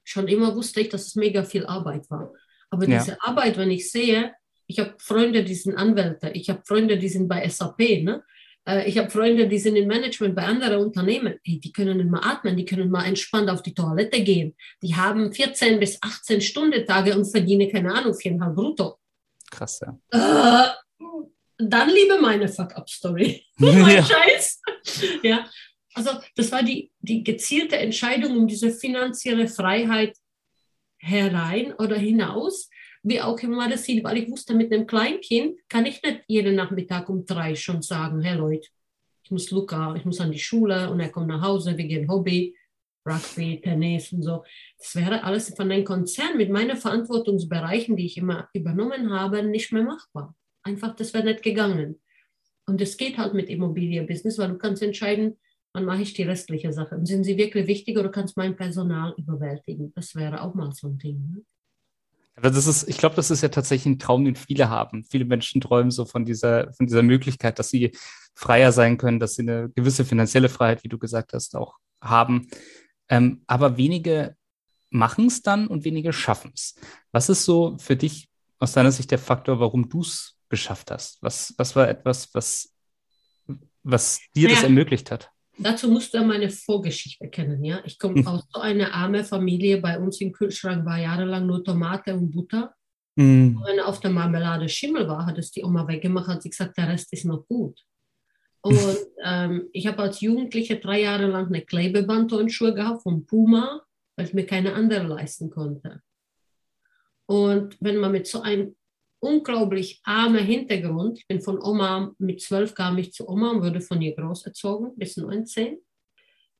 schon immer wusste ich, dass es mega viel Arbeit war. Aber ja. diese Arbeit, wenn ich sehe, ich habe Freunde, die sind Anwälte, ich habe Freunde, die sind bei SAP, ne? Äh, ich habe Freunde, die sind im Management bei anderen Unternehmen. Hey, die können nicht mal atmen, die können mal entspannt auf die Toilette gehen. Die haben 14 bis 18 Stunden Tage und verdienen, keine Ahnung, viereinhalb brutto. Krass, ja. Äh, dann liebe meine Fuck-Up-Story. <laughs> mein ja. Scheiß. ja. Also das war die, die gezielte Entscheidung um diese finanzielle Freiheit herein oder hinaus, wie auch immer das sieht, weil ich wusste, mit einem Kleinkind kann ich nicht jeden Nachmittag um drei schon sagen, hey Leute, ich muss Luca, ich muss an die Schule und er kommt nach Hause, wir gehen Hobby, Rugby, Tennis und so. Das wäre alles von einem Konzern mit meinen Verantwortungsbereichen, die ich immer übernommen habe, nicht mehr machbar. Einfach, das wäre nicht gegangen. Und es geht halt mit Immobilienbusiness, weil du kannst entscheiden, wann mache ich die restliche Sache? Sind sie wirklich wichtig oder kannst mein Personal überwältigen? Das wäre auch mal so ein Ding. Ne? Aber das ist, ich glaube, das ist ja tatsächlich ein Traum, den viele haben. Viele Menschen träumen so von dieser, von dieser Möglichkeit, dass sie freier sein können, dass sie eine gewisse finanzielle Freiheit, wie du gesagt hast, auch haben. Ähm, aber wenige machen es dann und wenige schaffen es. Was ist so für dich aus deiner Sicht der Faktor, warum du es geschafft hast? Was, was war etwas, was, was dir naja, das ermöglicht hat? Dazu musst du meine Vorgeschichte kennen. Ja? Ich komme mhm. aus so einer armen Familie. Bei uns im Kühlschrank war jahrelang nur Tomate und Butter. Mhm. Wenn auf der Marmelade Schimmel war, hat es die Oma weggemacht, hat sie gesagt, der Rest ist noch gut. Und <laughs> ähm, ich habe als Jugendliche drei Jahre lang eine Klebebandturnschuhe gehabt von Puma, weil ich mir keine andere leisten konnte. Und wenn man mit so einem unglaublich armer Hintergrund. Ich bin von Oma, mit zwölf kam ich zu Oma und wurde von ihr groß erzogen, bis 19.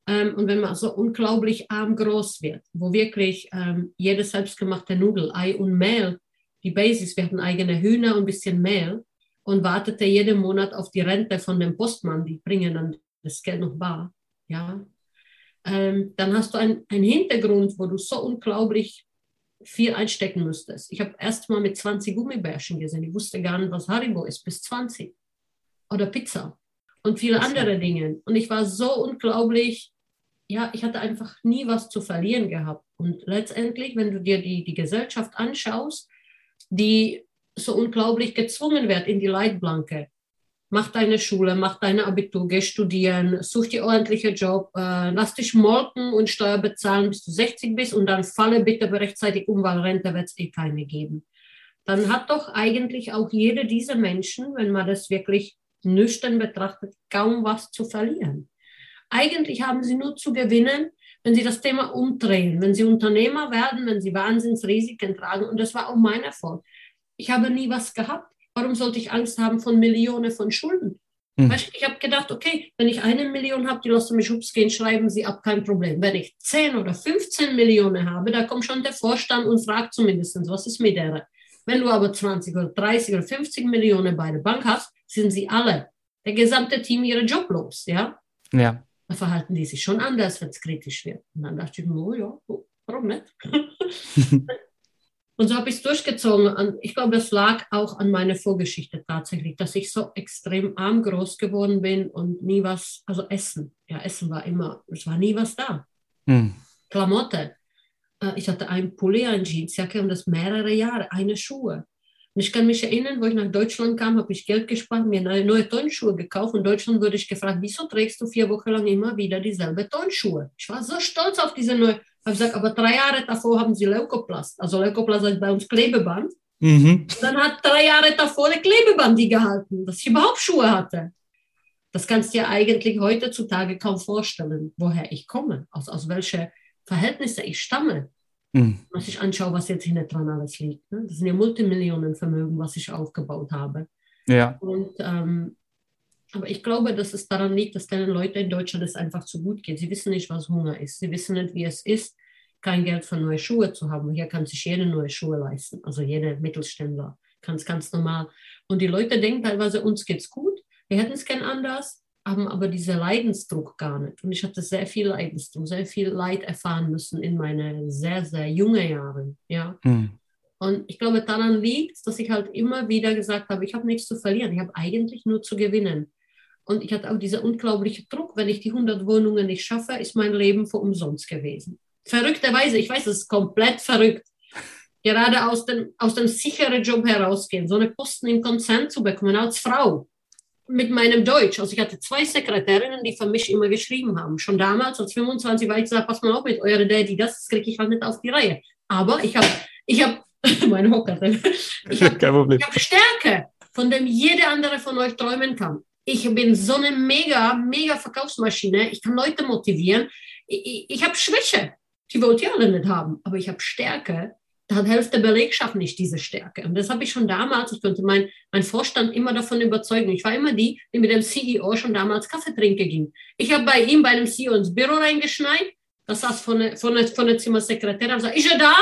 Ähm, und wenn man so unglaublich arm groß wird, wo wirklich ähm, jede selbstgemachte Nudel, Ei und Mehl, die Basis, wir hatten eigene Hühner und ein bisschen Mehl und wartete jeden Monat auf die Rente von dem Postmann, die bringen dann das Geld noch bar. Ja? Ähm, dann hast du einen Hintergrund, wo du so unglaublich viel einstecken müsstest. Ich habe erst mal mit 20 Gummibärchen gesehen. Ich wusste gar nicht, was Haribo ist, bis 20. Oder Pizza und viele andere Dinge. Und ich war so unglaublich, ja, ich hatte einfach nie was zu verlieren gehabt. Und letztendlich, wenn du dir die, die Gesellschaft anschaust, die so unglaublich gezwungen wird in die Leitblanke. Mach deine Schule, mach deine Abitur, geh studieren, such dir ordentliche Job, äh, lass dich molken und Steuer bezahlen, bis du 60 bist und dann falle bitte rechtzeitig um, weil Rente wird es eh keine geben. Dann hat doch eigentlich auch jeder dieser Menschen, wenn man das wirklich nüchtern betrachtet, kaum was zu verlieren. Eigentlich haben sie nur zu gewinnen, wenn sie das Thema umdrehen, wenn sie Unternehmer werden, wenn sie Wahnsinnsrisiken tragen. Und das war auch mein Erfolg. Ich habe nie was gehabt. Warum sollte ich Angst haben von Millionen von Schulden? Hm. Ich habe gedacht, okay, wenn ich eine Million habe, die lassen mich hups gehen, schreiben sie ab, kein Problem. Wenn ich 10 oder 15 Millionen habe, da kommt schon der Vorstand und fragt zumindest, was ist mit der? Wenn du aber 20 oder 30 oder 50 Millionen bei der Bank hast, sind sie alle, der gesamte Team, ihre Job los, ja? Ja. Da verhalten die sich schon anders, wenn es kritisch wird. Und dann dachte ich oh ja, warum nicht? <laughs> <laughs> Und so habe ich es durchgezogen. Ich glaube, es lag auch an meiner Vorgeschichte tatsächlich, dass ich so extrem arm groß geworden bin und nie was, also Essen. Ja, Essen war immer, es war nie was da. Hm. Klamotte. Äh, ich hatte einen Pulli, eine Jeansjacke und das mehrere Jahre, eine Schuhe. Und ich kann mich erinnern, wo ich nach Deutschland kam, habe ich Geld gespart, mir neue Turnschuhe gekauft. Und in Deutschland wurde ich gefragt, wieso trägst du vier Wochen lang immer wieder dieselbe Turnschuhe? Ich war so stolz auf diese neue. Ich habe gesagt, aber drei Jahre davor haben sie Leukoplast. Also Leukoplast heißt bei uns Klebeband. Mhm. Dann hat drei Jahre davor der Klebeband die gehalten, dass ich überhaupt Schuhe hatte. Das kannst du dir eigentlich heutzutage kaum vorstellen, woher ich komme, aus, aus welchen Verhältnissen ich stamme. Mhm. Wenn ich anschaue, was jetzt hinten dran alles liegt. Ne? Das sind ja Multimillionenvermögen, was ich aufgebaut habe. Ja. Und, ähm, aber ich glaube, dass es daran liegt, dass den Leuten in Deutschland es einfach zu gut geht. Sie wissen nicht, was Hunger ist. Sie wissen nicht, wie es ist, kein Geld für neue Schuhe zu haben. Hier kann sich jeder neue Schuhe leisten. Also jeder Mittelständler kann es ganz normal. Und die Leute denken teilweise, uns geht's gut. Wir hätten es gern anders haben aber diesen Leidensdruck gar nicht. Und ich hatte sehr viel Leidensdruck, sehr viel Leid erfahren müssen in meinen sehr, sehr jungen Jahren. Ja. Mhm. Und ich glaube, daran liegt dass ich halt immer wieder gesagt habe, ich habe nichts zu verlieren, ich habe eigentlich nur zu gewinnen. Und ich hatte auch diesen unglaublichen Druck, wenn ich die 100 Wohnungen nicht schaffe, ist mein Leben für umsonst gewesen. Verrückterweise, ich weiß, es ist komplett verrückt, gerade aus dem, aus dem sicheren Job herausgehen, so eine Posten im Konzern zu bekommen als Frau mit meinem Deutsch. Also ich hatte zwei Sekretärinnen, die für mich immer geschrieben haben. Schon damals, als 25, war ich gesagt, pass mal auf mit eurer Daddy, das kriege ich halt nicht auf die Reihe. Aber ich habe, ich habe, <laughs> meine Hocker, <laughs> ich habe hab Stärke, von dem jeder andere von euch träumen kann. Ich bin so eine mega, mega Verkaufsmaschine. Ich kann Leute motivieren. Ich, ich, ich habe Schwäche. Die wollt ihr alle nicht haben. Aber ich habe Stärke, da hat der Belegschaft nicht diese Stärke. Und das habe ich schon damals, ich konnte meinen mein Vorstand immer davon überzeugen. Ich war immer die, die mit dem CEO schon damals Kaffee trinken ging. Ich habe bei ihm, bei einem CEO ins Büro reingeschneit, das saß von der, von der, von der Zimmersekretärin, habe gesagt, ist er da?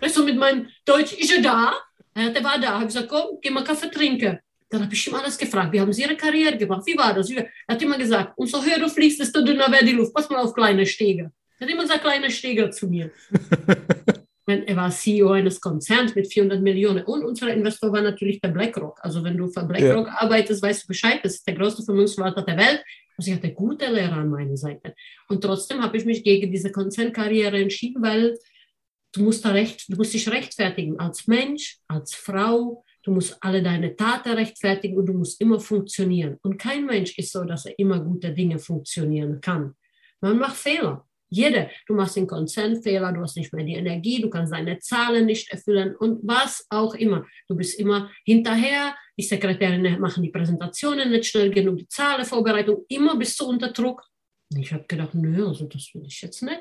Weißt du, mit meinem Deutsch, ist er da? Der war da. Habe gesagt, komm, geh mal Kaffee trinken. Dann habe ich ihm alles gefragt. Wie haben Sie Ihre Karriere gemacht? Wie war das? Er hat immer gesagt, umso höher du fliegst, desto dünner wird die Luft. Pass mal auf kleine Stege. Er hat immer gesagt, kleine Stege zu mir. <laughs> er war CEO eines Konzerns mit 400 Millionen. Und unser Investor war natürlich der BlackRock. Also wenn du für BlackRock ja. arbeitest, weißt du Bescheid, das ist der größte Vermögensverwalter der Welt. Also ich hatte gute Lehrer an meiner Seite. Und trotzdem habe ich mich gegen diese Konzernkarriere entschieden, weil du musst, da recht, du musst dich rechtfertigen als Mensch, als Frau. Du musst alle deine Taten rechtfertigen und du musst immer funktionieren. Und kein Mensch ist so, dass er immer gute Dinge funktionieren kann. Man macht Fehler. Jeder. Du machst den Konzernfehler, du hast nicht mehr die Energie, du kannst deine Zahlen nicht erfüllen und was auch immer. Du bist immer hinterher, die Sekretärinnen machen die Präsentationen nicht schnell genug, die Zahlenvorbereitung, immer bist du unter Druck. Ich habe gedacht, nö, also das will ich jetzt nicht.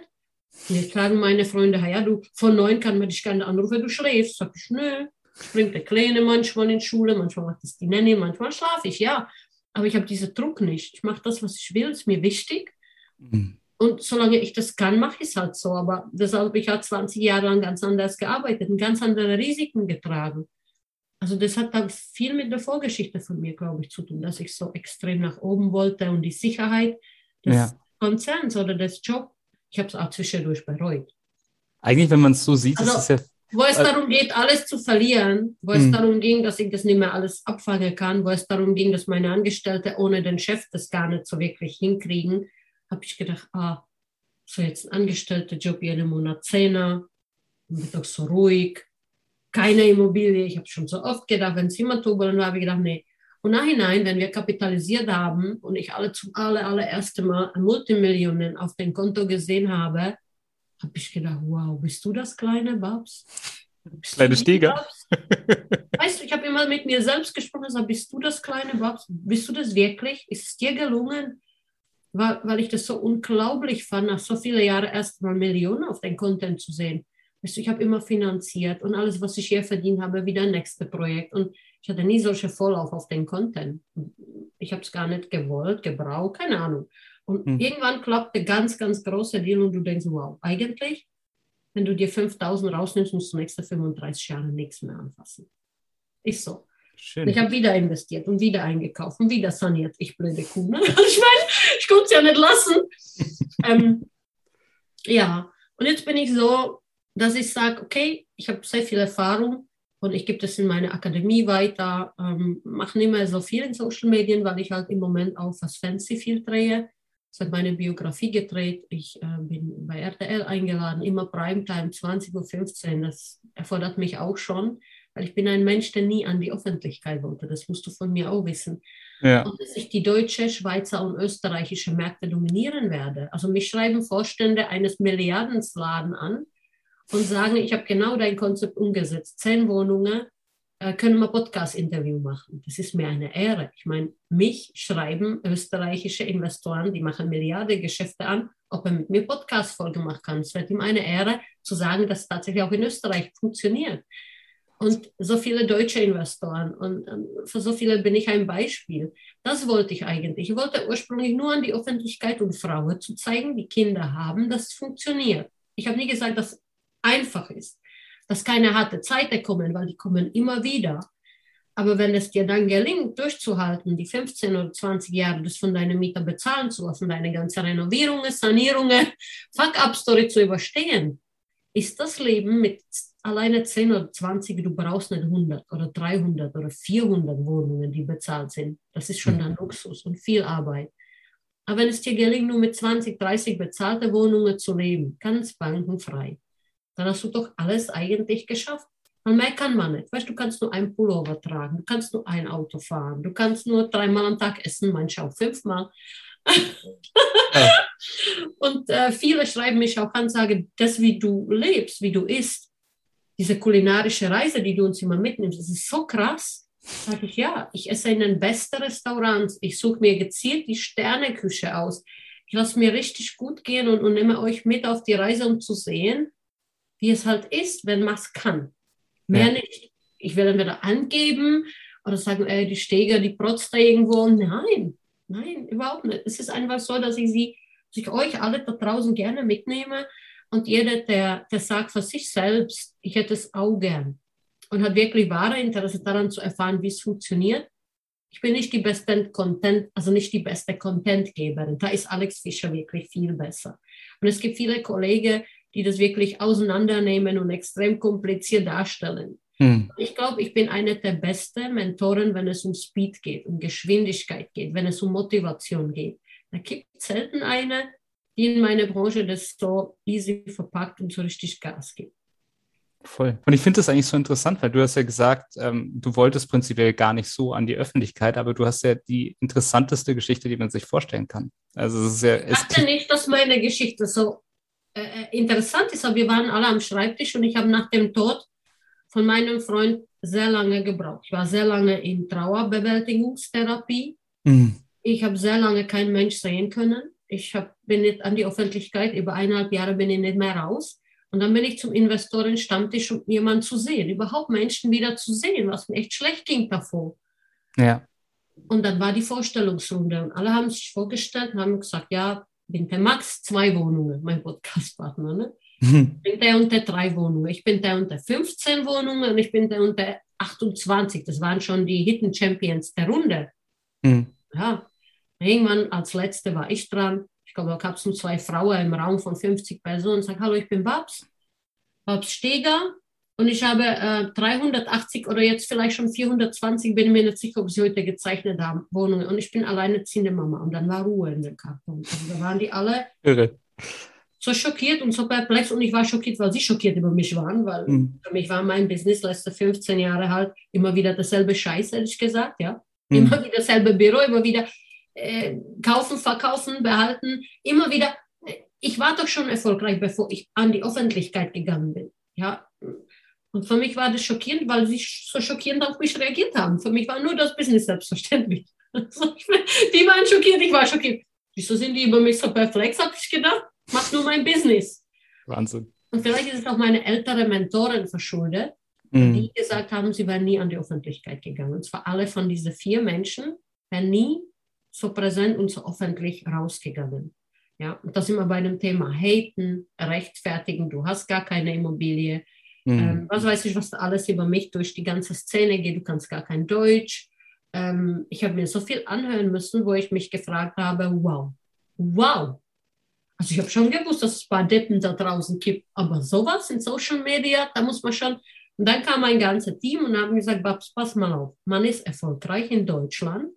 Jetzt sagen meine Freunde, ja, du, von neun kann man dich gerne anrufen, du schläfst. Sag ich, nö, springt der Kleine manchmal in die Schule, manchmal macht das die Nanny, manchmal schlafe ich, ja. Aber ich habe diesen Druck nicht. Ich mache das, was ich will, ist mir wichtig. Mhm. Und solange ich das kann, mache ich es halt so. Aber deshalb ich habe 20 Jahre lang ganz anders gearbeitet und ganz andere Risiken getragen. Also das hat dann viel mit der Vorgeschichte von mir, glaube ich, zu tun, dass ich so extrem nach oben wollte und die Sicherheit des ja. Konzerns oder des Jobs. Ich habe es auch zwischendurch bereut. Eigentlich, wenn man es so sieht, also, ist es ja wo es darum geht, alles zu verlieren, wo es hm. darum ging, dass ich das nicht mehr alles abfangen kann, wo es darum ging, dass meine Angestellte ohne den Chef das gar nicht so wirklich hinkriegen, habe ich gedacht, ah, so jetzt ein Angestellter Job jeden Monat Zehner, wird doch so ruhig. keine Immobilie. Ich habe schon so oft gedacht, wenn es immer turbulent war, habe ich gedacht, nee. Und nachhinein, wenn wir kapitalisiert haben und ich alle zum aller, allerersten Mal Multimillionen auf dem Konto gesehen habe, habe ich gedacht, wow, bist du das kleine Babs? Bist kleine Stieger. weißt du, ich habe immer mit mir selbst gesprochen, sag, bist du das kleine Babs? Bist du das wirklich? Ist es dir gelungen? Weil, weil ich das so unglaublich fand, nach so vielen Jahren erst mal Millionen auf den Content zu sehen. Weißt du, ich habe immer finanziert und alles, was ich hier verdient habe, wieder ein nächstes Projekt. Und ich hatte nie solche Vorlauf auf den Content. Ich habe es gar nicht gewollt, gebraucht, keine Ahnung. Und hm. irgendwann klappt der ganz, ganz große Deal und du denkst, wow, eigentlich, wenn du dir 5000 rausnimmst, musst du nächste 35 Jahre nichts mehr anfassen. Ist so. Schön. Ich habe wieder investiert und wieder eingekauft und wieder saniert. Ich blöde Kuh. Ne? <laughs> Ich meine, ich konnte es ja nicht lassen. <laughs> ähm, ja, und jetzt bin ich so, dass ich sage, okay, ich habe sehr viel Erfahrung und ich gebe das in meine Akademie weiter, ähm, mache nicht mehr so viel in Social Medien, weil ich halt im Moment auch was Fancy viel drehe. Ich habe meine Biografie gedreht, ich äh, bin bei RTL eingeladen, immer Primetime, 20.15 Uhr, das erfordert mich auch schon, weil ich bin ein Mensch, der nie an die Öffentlichkeit wollte, das musst du von mir auch wissen. Ja. Und dass ich die deutsche, Schweizer und österreichische Märkte dominieren werde. Also mich schreiben Vorstände eines Milliardensladen an, und sagen, ich habe genau dein Konzept umgesetzt. Zehn Wohnungen, können wir Podcast-Interview machen. Das ist mir eine Ehre. Ich meine, mich schreiben österreichische Investoren, die machen Milliarden Geschäfte an, ob er mit mir Podcast-Folge machen kann. Es wird ihm eine Ehre zu sagen, dass es tatsächlich auch in Österreich funktioniert. Und so viele deutsche Investoren und für so viele bin ich ein Beispiel. Das wollte ich eigentlich. Ich wollte ursprünglich nur an die Öffentlichkeit und Frauen zu zeigen, die Kinder haben, dass es funktioniert. Ich habe nie gesagt, dass einfach ist, dass keine harte Zeiten kommen, weil die kommen immer wieder. Aber wenn es dir dann gelingt, durchzuhalten, die 15 oder 20 Jahre das von deinen Mietern bezahlen zu lassen, deine ganze Renovierungen, Sanierungen, Fuck-up-Story zu überstehen, ist das Leben mit alleine 10 oder 20, du brauchst nicht 100 oder 300 oder 400 Wohnungen, die bezahlt sind. Das ist schon dann Luxus und viel Arbeit. Aber wenn es dir gelingt, nur mit 20, 30 bezahlte Wohnungen zu leben, ganz bankenfrei, dann hast du doch alles eigentlich geschafft. Und mehr kann man nicht. Weißt du, kannst nur einen Pullover tragen, du kannst nur ein Auto fahren, du kannst nur dreimal am Tag essen, manche auch fünfmal. Ja. <laughs> Und äh, viele schreiben mich auch an, sagen, das, wie du lebst, wie du isst, diese kulinarische Reise, die du uns immer mitnimmst, das ist so krass. Sage ich, ja, ich esse in den besten Restaurants, ich suche mir gezielt die Sterneküche aus. Ich lasse mir richtig gut gehen und, und nehme euch mit auf die Reise, um zu sehen, wie es halt ist, wenn man es kann. Mehr ja. nicht. Ich will entweder angeben oder sagen, ey, die Steger, die protzt da irgendwo. Nein, nein, überhaupt nicht. Es ist einfach so, dass ich sie, dass ich euch alle da draußen gerne mitnehme und jeder, der, der sagt für sich selbst, ich hätte es auch gern und hat wirklich wahre Interesse daran zu erfahren, wie es funktioniert. Ich bin nicht die beste Content, also nicht die beste Contentgeberin. Da ist Alex Fischer wirklich viel besser. Und es gibt viele Kollegen, die das wirklich auseinandernehmen und extrem kompliziert darstellen. Hm. Ich glaube, ich bin eine der besten Mentoren, wenn es um Speed geht, um Geschwindigkeit geht, wenn es um Motivation geht. Da gibt es selten eine, die in meiner Branche das so easy verpackt und so richtig Gas gibt. Voll. Und ich finde das eigentlich so interessant, weil du hast ja gesagt, ähm, du wolltest prinzipiell gar nicht so an die Öffentlichkeit, aber du hast ja die interessanteste Geschichte, die man sich vorstellen kann. Also es ist ja. Ich dachte nicht, dass meine Geschichte so äh, äh, interessant ist, aber wir waren alle am Schreibtisch und ich habe nach dem Tod von meinem Freund sehr lange gebraucht. Ich war sehr lange in Trauerbewältigungstherapie. Mhm. Ich habe sehr lange keinen Mensch sehen können. Ich hab, bin nicht an die Öffentlichkeit, über eineinhalb Jahre bin ich nicht mehr raus. Und dann bin ich zum Investoren-Stammtisch, um jemanden zu sehen, überhaupt Menschen wieder zu sehen, was mir echt schlecht ging davor. Ja. Und dann war die Vorstellungsrunde und alle haben sich vorgestellt und haben gesagt, ja, bin der Max, zwei Wohnungen, mein Podcastpartner. Ne? Mhm. Ich bin der und der drei Wohnungen. Ich bin der und der 15 Wohnungen und ich bin der und der 28. Das waren schon die Hidden Champions der Runde. Mhm. Ja, irgendwann als Letzte war ich dran. Ich glaube, da gab es nur zwei Frauen im Raum von 50 Personen. Ich sage, hallo, ich bin Babs. Babs Steger. Und ich habe äh, 380 oder jetzt vielleicht schon 420, bin mir nicht sicher, ob sie heute gezeichnet haben, Wohnungen. Und ich bin alleinerziehende Mama. Und dann war Ruhe in dem Karton. Also da waren die alle. Irre. so schockiert und so perplex und ich war schockiert, weil sie schockiert über mich waren, weil mhm. für mich war mein Business letzte 15 Jahre halt immer wieder dasselbe Scheiß, ehrlich gesagt, ja. Mhm. Immer wieder dasselbe Büro, immer wieder äh, kaufen, verkaufen, behalten, immer wieder. Ich war doch schon erfolgreich, bevor ich an die Öffentlichkeit gegangen bin, ja. Und für mich war das schockierend, weil sie so schockierend auf mich reagiert haben. Für mich war nur das Business selbstverständlich. <laughs> die waren schockiert, ich war schockiert. Wieso sind die über mich so perplex, habe ich gedacht mach nur mein Business. Wahnsinn. Und vielleicht ist es auch meine ältere Mentoren verschuldet, mhm. die gesagt haben, sie wären nie an die Öffentlichkeit gegangen. Und zwar alle von diesen vier Menschen wären nie so präsent und so öffentlich rausgegangen. Ja, und da sind wir bei dem Thema Haten, Rechtfertigen, du hast gar keine Immobilie. Mhm. Ähm, was weiß ich, was da alles über mich durch die ganze Szene geht, du kannst gar kein Deutsch. Ähm, ich habe mir so viel anhören müssen, wo ich mich gefragt habe, wow, wow, also ich habe schon gewusst, dass es ein paar Deppen da draußen gibt, aber sowas in Social Media, da muss man schon. Und dann kam ein ganzes Team und haben gesagt, Babs, pass mal auf, man ist erfolgreich in Deutschland,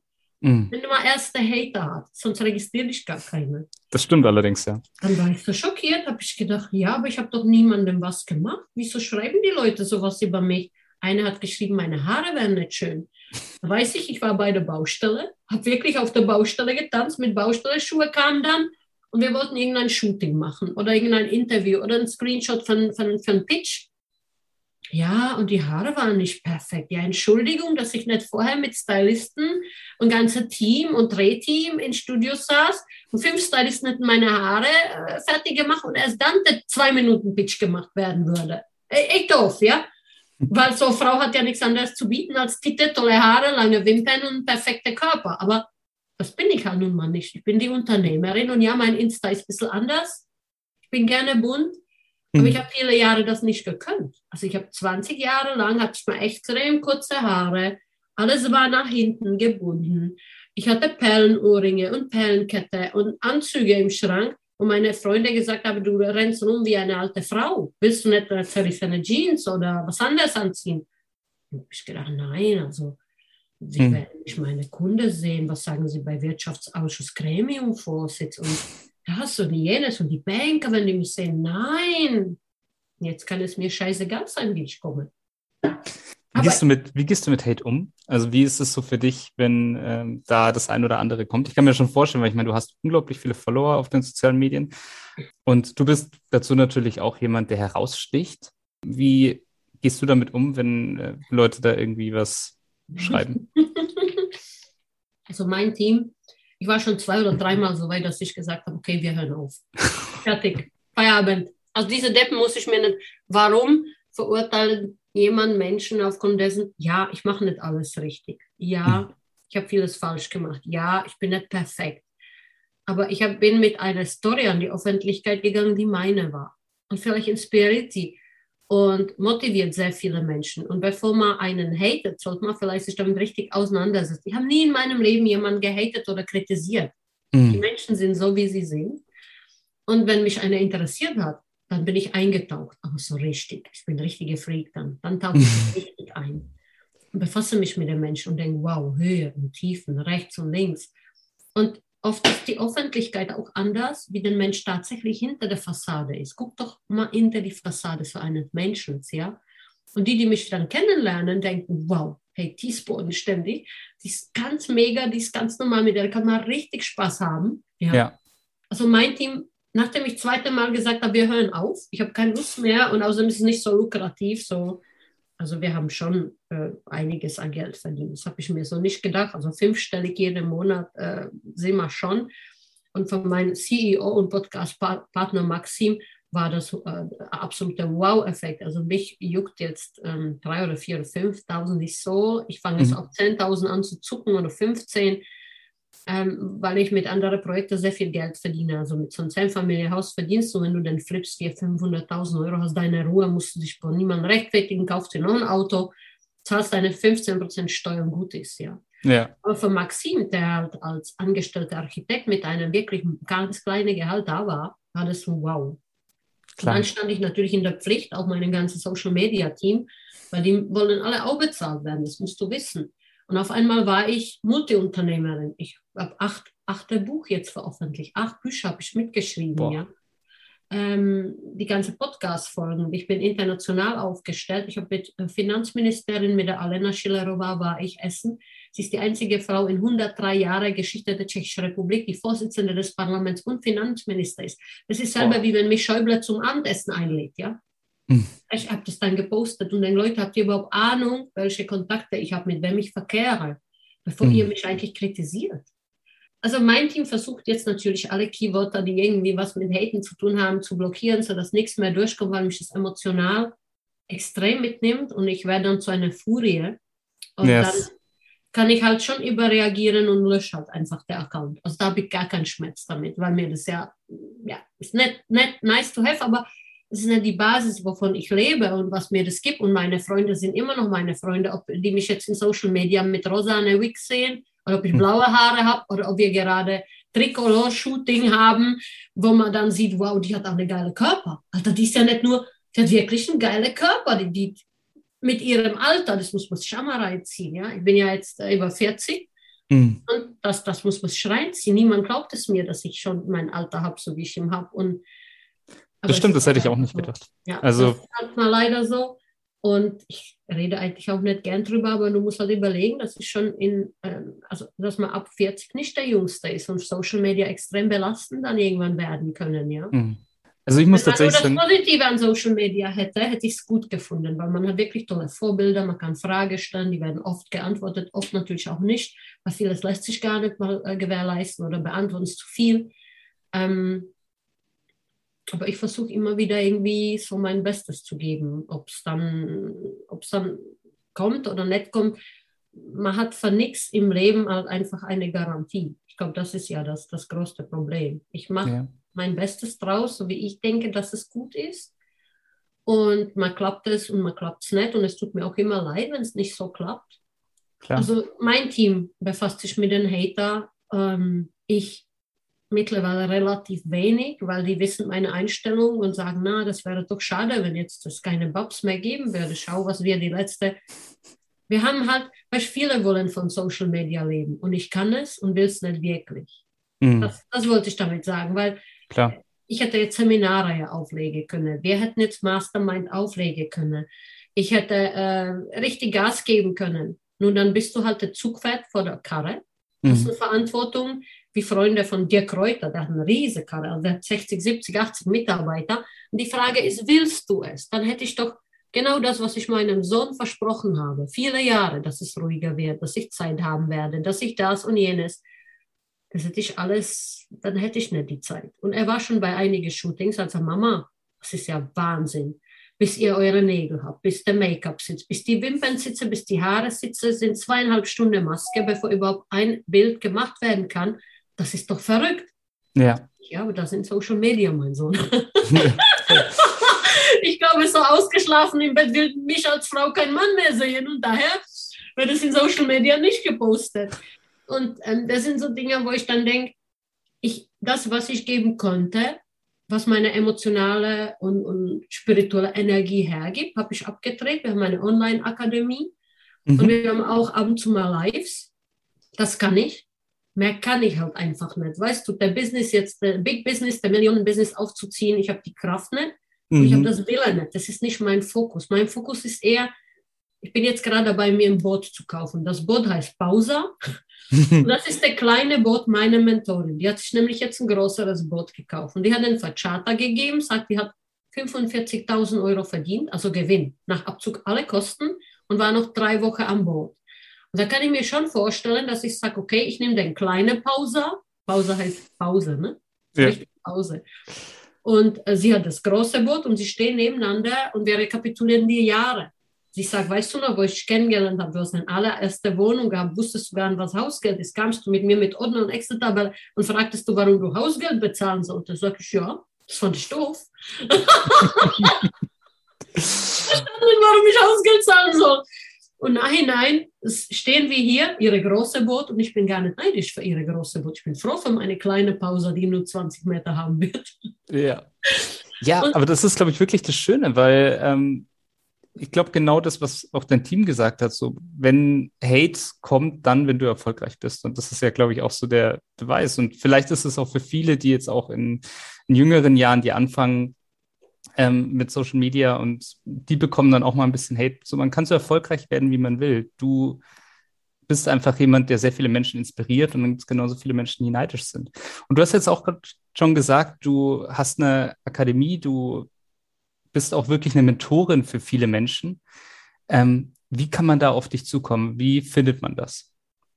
mhm. wenn man erste Hater hat, sonst registriere ich gar keine. Das stimmt allerdings, ja. Dann war ich so schockiert, habe ich gedacht, ja, aber ich habe doch niemandem was gemacht. Wieso schreiben die Leute sowas über mich? Einer hat geschrieben, meine Haare wären nicht schön. Da weiß ich, ich war bei der Baustelle, habe wirklich auf der Baustelle getanzt, mit Baustellenschuhe kam dann und wir wollten irgendein Shooting machen oder irgendein Interview oder ein Screenshot von, von, von Pitch. Ja, und die Haare waren nicht perfekt. Ja, Entschuldigung, dass ich nicht vorher mit Stylisten und ganze Team und Drehteam in Studios saß und fünf Stylisten hätten meine Haare äh, fertig gemacht und erst dann der zwei Minuten Pitch gemacht werden würde. E echt doof, ja? <laughs> Weil so eine Frau hat ja nichts anderes zu bieten als Titel, tolle Haare, lange Wimpern und perfekte Körper. Aber das bin ich halt nun mal nicht. Ich bin die Unternehmerin und ja, mein Insta ist ein bisschen anders. Ich bin gerne bunt, mhm. aber ich habe viele Jahre das nicht gekannt. Also ich habe 20 Jahre lang, hatte ich mal extrem kurze Haare, alles war nach hinten gebunden. Ich hatte Perlenohrringe und Perlenkette und Anzüge im Schrank und meine Freunde gesagt haben, du rennst rum wie eine alte Frau. Willst du nicht zerrissene Jeans oder was anderes anziehen? Und ich gedacht, nein, also Sie hm. werden nicht meine Kunde sehen. Was sagen Sie bei Wirtschaftsausschuss Gremiumvorsitz und das und jenes und die Banker, wenn die mich sehen? Nein, jetzt kann es mir scheißegal sein, wie ich komme. Wie gehst, du mit, wie gehst du mit Hate um? Also wie ist es so für dich, wenn ähm, da das ein oder andere kommt? Ich kann mir schon vorstellen, weil ich meine, du hast unglaublich viele Follower auf den sozialen Medien und du bist dazu natürlich auch jemand, der heraussticht. Wie gehst du damit um, wenn äh, Leute da irgendwie was <laughs> schreiben? Also mein Team, ich war schon zwei oder dreimal so weit, dass ich gesagt habe, okay, wir hören auf. <laughs> Fertig. Feierabend. Also diese Deppen muss ich mir nicht. Warum verurteilen jemand Menschen aufgrund dessen, ja, ich mache nicht alles richtig. Ja, hm. ich habe vieles falsch gemacht. Ja, ich bin nicht perfekt. Aber ich hab, bin mit einer Story an die Öffentlichkeit gegangen, die meine war. Und vielleicht inspiriert sie und motiviert sehr viele Menschen. Und bevor man einen hatet, sollte man vielleicht sich damit richtig auseinandersetzen. Ich habe nie in meinem Leben jemanden gehatet oder kritisiert. Mhm. Die Menschen sind so, wie sie sind. Und wenn mich einer interessiert hat, dann bin ich eingetaucht. Aber so richtig. Ich bin richtige Freak dann. Dann tauche ich richtig ein. Und befasse mich mit den Menschen und denke, wow, Höhe und Tiefen, rechts und links. Und Oft ist die Öffentlichkeit auch anders, wie der Mensch tatsächlich hinter der Fassade ist. Guck doch mal hinter die Fassade so eines Menschen, ja. Und die, die mich dann kennenlernen, denken, wow, hey, die ist bodenständig, die ist ganz mega, die ist ganz normal, mit der kann man richtig Spaß haben. Ja. ja. Also mein Team, nachdem ich zweite Mal gesagt habe, wir hören auf, ich habe keine Lust mehr und außerdem ist es nicht so lukrativ, so also wir haben schon äh, einiges an Geld verdient. Das habe ich mir so nicht gedacht. Also fünfstellig jeden Monat äh, sind wir schon. Und von meinem CEO und Podcast-Partner Maxim war das äh, absoluter Wow-Effekt. Also mich juckt jetzt ähm, drei oder vier oder 5.000 nicht so. Ich fange jetzt mhm. auf 10.000 an zu zucken oder 15 ähm, weil ich mit anderen Projekten sehr viel Geld verdiene. Also mit so einem Zehnfamilienhaus verdienst du, wenn du dann flippst, dir 500.000 Euro, hast deine Ruhe, musst du dich von niemandem rechtfertigen, kaufst dir noch ein Auto, zahlst deine 15% Steuern, gut ist, ja. ja. Aber für Maxim, der halt als angestellter Architekt mit einem wirklich ganz kleinen Gehalt da war, war das so wow. Klar. dann stand ich natürlich in der Pflicht, auch mein ganzes Social Media Team, weil die wollen alle auch bezahlt werden, das musst du wissen. Und auf einmal war ich Multiunternehmerin. Ich habe acht, achte Buch jetzt veröffentlicht. Acht Bücher habe ich mitgeschrieben, ja. ähm, die ganze Podcast-Folgen. Ich bin international aufgestellt. Ich habe mit der Finanzministerin, mit der Alena Schillerova, war ich essen. Sie ist die einzige Frau in 103 Jahren Geschichte der Tschechischen Republik, die Vorsitzende des Parlaments und Finanzminister ist. Das ist selber oh. wie wenn mich Schäuble zum Abendessen einlädt, ja. Hm. Ich habe das dann gepostet und dann Leute, habt ihr überhaupt Ahnung, welche Kontakte ich habe, mit wem ich verkehre, bevor hm. ihr mich eigentlich kritisiert? Also mein Team versucht jetzt natürlich alle Keywörter, die irgendwie was mit Haten zu tun haben, zu blockieren, sodass nichts mehr durchkommt, weil mich das emotional extrem mitnimmt und ich werde dann zu einer Furie. Und yes. dann kann ich halt schon überreagieren und lösche halt einfach den Account. Also da habe ich gar keinen Schmerz damit, weil mir das ja, ja, ist nicht, nicht nice to have, aber es ist nicht die Basis, wovon ich lebe und was mir das gibt. Und meine Freunde sind immer noch meine Freunde, ob die mich jetzt in Social Media mit rosane Wig sehen oder ob ich hm. blaue Haare habe oder ob wir gerade Tricolor-Shooting haben, wo man dann sieht, wow, die hat auch eine geile Körper. Alter, die ist ja nicht nur, die hat wirklich einen geilen Körper. Die, die mit ihrem Alter, das muss man sich schon mal reinziehen. Ja? Ich bin ja jetzt äh, über 40 mhm. und das, das muss man sich reinziehen. Niemand glaubt es mir, dass ich schon mein Alter habe, so wie ich ihn habe. Das stimmt, das hätte ich auch nicht gedacht. Ja, also, das ist halt mal leider so. Und ich rede eigentlich auch nicht gern drüber, aber du musst halt überlegen, dass ich schon in, ähm, also dass man ab 40 nicht der Jüngste ist und Social Media extrem belastend dann irgendwann werden können, ja. Mhm. Also ich muss Wenn tatsächlich man nur das Positive an Social Media hätte, hätte ich es gut gefunden, weil man hat wirklich tolle Vorbilder, man kann Fragen stellen, die werden oft geantwortet, oft natürlich auch nicht, weil vieles lässt sich gar nicht mal äh, gewährleisten oder beantworten es zu viel. Ähm, aber ich versuche immer wieder irgendwie so mein Bestes zu geben, ob es dann, dann kommt oder nicht kommt. Man hat für nichts im Leben halt einfach eine Garantie. Ich glaube, das ist ja das, das größte Problem. Ich mache ja. mein Bestes draus, so wie ich denke, dass es gut ist. Und mal klappt es und mal klappt es nicht. Und es tut mir auch immer leid, wenn es nicht so klappt. Klar. Also mein Team befasst sich mit den Hater. Ähm, ich mittlerweile relativ wenig, weil die wissen meine Einstellung und sagen, na, das wäre doch schade, wenn jetzt es keine Babs mehr geben würde. Schau, was wir die letzte... Wir haben halt, weil viele wollen von Social Media leben und ich kann es und will es nicht wirklich. Mhm. Das, das, wollte ich damit sagen, weil Klar. ich hätte jetzt Seminare ja auflegen können. Wir hätten jetzt Mastermind auflegen können. Ich hätte äh, richtig Gas geben können. Nun, dann bist du halt der Zugpferd vor der Karre. Das ist mhm. eine Verantwortung, wie Freunde von Dirk Reuter, der hat eine riesige Karre, also der hat 60, 70, 80 Mitarbeiter. Und die Frage ist, willst du es? Dann hätte ich doch genau das, was ich meinem Sohn versprochen habe, viele Jahre, dass es ruhiger wird, dass ich Zeit haben werde, dass ich das und jenes. Das hätte ich alles, dann hätte ich nicht die Zeit. Und er war schon bei einigen Shootings, also Mama, das ist ja Wahnsinn. Bis ihr eure Nägel habt, bis der Make-up sitzt, bis die Wimpern sitzen, bis die Haare sitzen, sind zweieinhalb Stunden Maske, bevor überhaupt ein Bild gemacht werden kann das ist doch verrückt. Ja. Ja, aber das sind Social Media, mein Sohn. <laughs> ich glaube, so ausgeschlafen im Bett will mich als Frau kein Mann mehr sehen und daher wird es in Social Media nicht gepostet. Und ähm, das sind so Dinge, wo ich dann denke, ich, das, was ich geben konnte, was meine emotionale und, und spirituelle Energie hergibt, habe ich abgedreht. Wir haben eine Online-Akademie mhm. und wir haben auch ab und zu mal Lives. Das kann ich. Mehr kann ich halt einfach nicht. Weißt du, der Business jetzt, der Big Business, der Millionen-Business aufzuziehen, ich habe die Kraft nicht mhm. ich habe das Willen nicht. Das ist nicht mein Fokus. Mein Fokus ist eher, ich bin jetzt gerade dabei, mir ein Boot zu kaufen. Das Boot heißt Pausa. und <laughs> das ist der kleine Boot meiner Mentorin. Die hat sich nämlich jetzt ein größeres Boot gekauft. Und die hat den Vercharter gegeben, sagt, die hat 45.000 Euro verdient, also Gewinn, nach Abzug aller Kosten und war noch drei Wochen am Boot. Und da kann ich mir schon vorstellen, dass ich sage, okay, ich nehme den kleine Pause. Pause heißt Pause, ne? Ja. Pause. Und äh, sie hat das große Boot und sie stehen nebeneinander und wir rekapitulieren die Jahre. Sie sagt, weißt du noch, wo ich dich kennengelernt habe, du hast eine allererste Wohnung gehabt, wusstest du gar nicht, was Hausgeld ist, kamst du mit mir mit Ordner und Excel-Tabelle und fragtest du, warum du Hausgeld bezahlen solltest. Sag ich, ja, das fand ich doof. <laughs> <laughs> warum ich Hausgeld zahlen soll. Und nachhinein stehen wir hier, ihre große Boot, und ich bin gar nicht neidisch für ihre große Boot. Ich bin froh für meine kleine Pause, die nur 20 Meter haben wird. Ja. Ja, und, aber das ist, glaube ich, wirklich das Schöne, weil ähm, ich glaube, genau das, was auch dein Team gesagt hat, so, wenn Hate kommt, dann, wenn du erfolgreich bist. Und das ist ja, glaube ich, auch so der Beweis. Und vielleicht ist es auch für viele, die jetzt auch in, in jüngeren Jahren, die anfangen ähm, mit Social Media und die bekommen dann auch mal ein bisschen Hate. So, man kann so erfolgreich werden, wie man will. Du bist einfach jemand, der sehr viele Menschen inspiriert und dann gibt es genauso viele Menschen, die neidisch sind. Und du hast jetzt auch schon gesagt, du hast eine Akademie, du bist auch wirklich eine Mentorin für viele Menschen. Ähm, wie kann man da auf dich zukommen? Wie findet man das?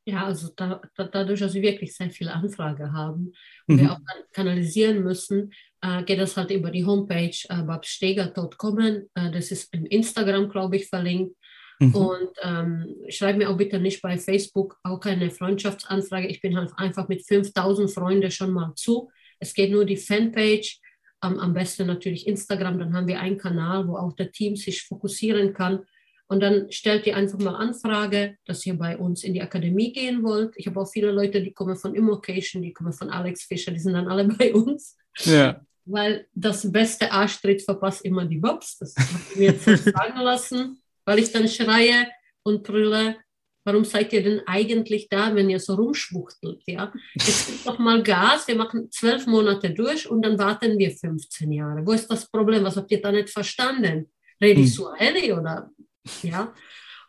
Ja, also da, da, dadurch, dass wir wirklich sehr viele Anfragen haben und mhm. wir auch kanalisieren müssen, äh, geht das halt über die Homepage äh, babsteger.com. Äh, das ist im Instagram, glaube ich, verlinkt. Mhm. Und ähm, schreib mir auch bitte nicht bei Facebook auch keine Freundschaftsanfrage. Ich bin halt einfach mit 5000 Freunden schon mal zu. Es geht nur die Fanpage am, am besten natürlich Instagram, dann haben wir einen Kanal, wo auch der Team sich fokussieren kann. Und dann stellt ihr einfach mal Anfrage, dass ihr bei uns in die Akademie gehen wollt. Ich habe auch viele Leute, die kommen von Immocation, die kommen von Alex Fischer, die sind dann alle <laughs> bei uns. Ja. Weil das beste Arschtritt verpasst immer die Bobs. Das habe ich mir jetzt sagen <laughs> lassen, weil ich dann schreie und brülle, Warum seid ihr denn eigentlich da, wenn ihr so rumschwuchtelt? Ja? Jetzt gibt doch mal Gas, wir machen zwölf Monate durch und dann warten wir 15 Jahre. Wo ist das Problem? Was habt ihr da nicht verstanden? Rede ich hm. Swahili oder? Ja.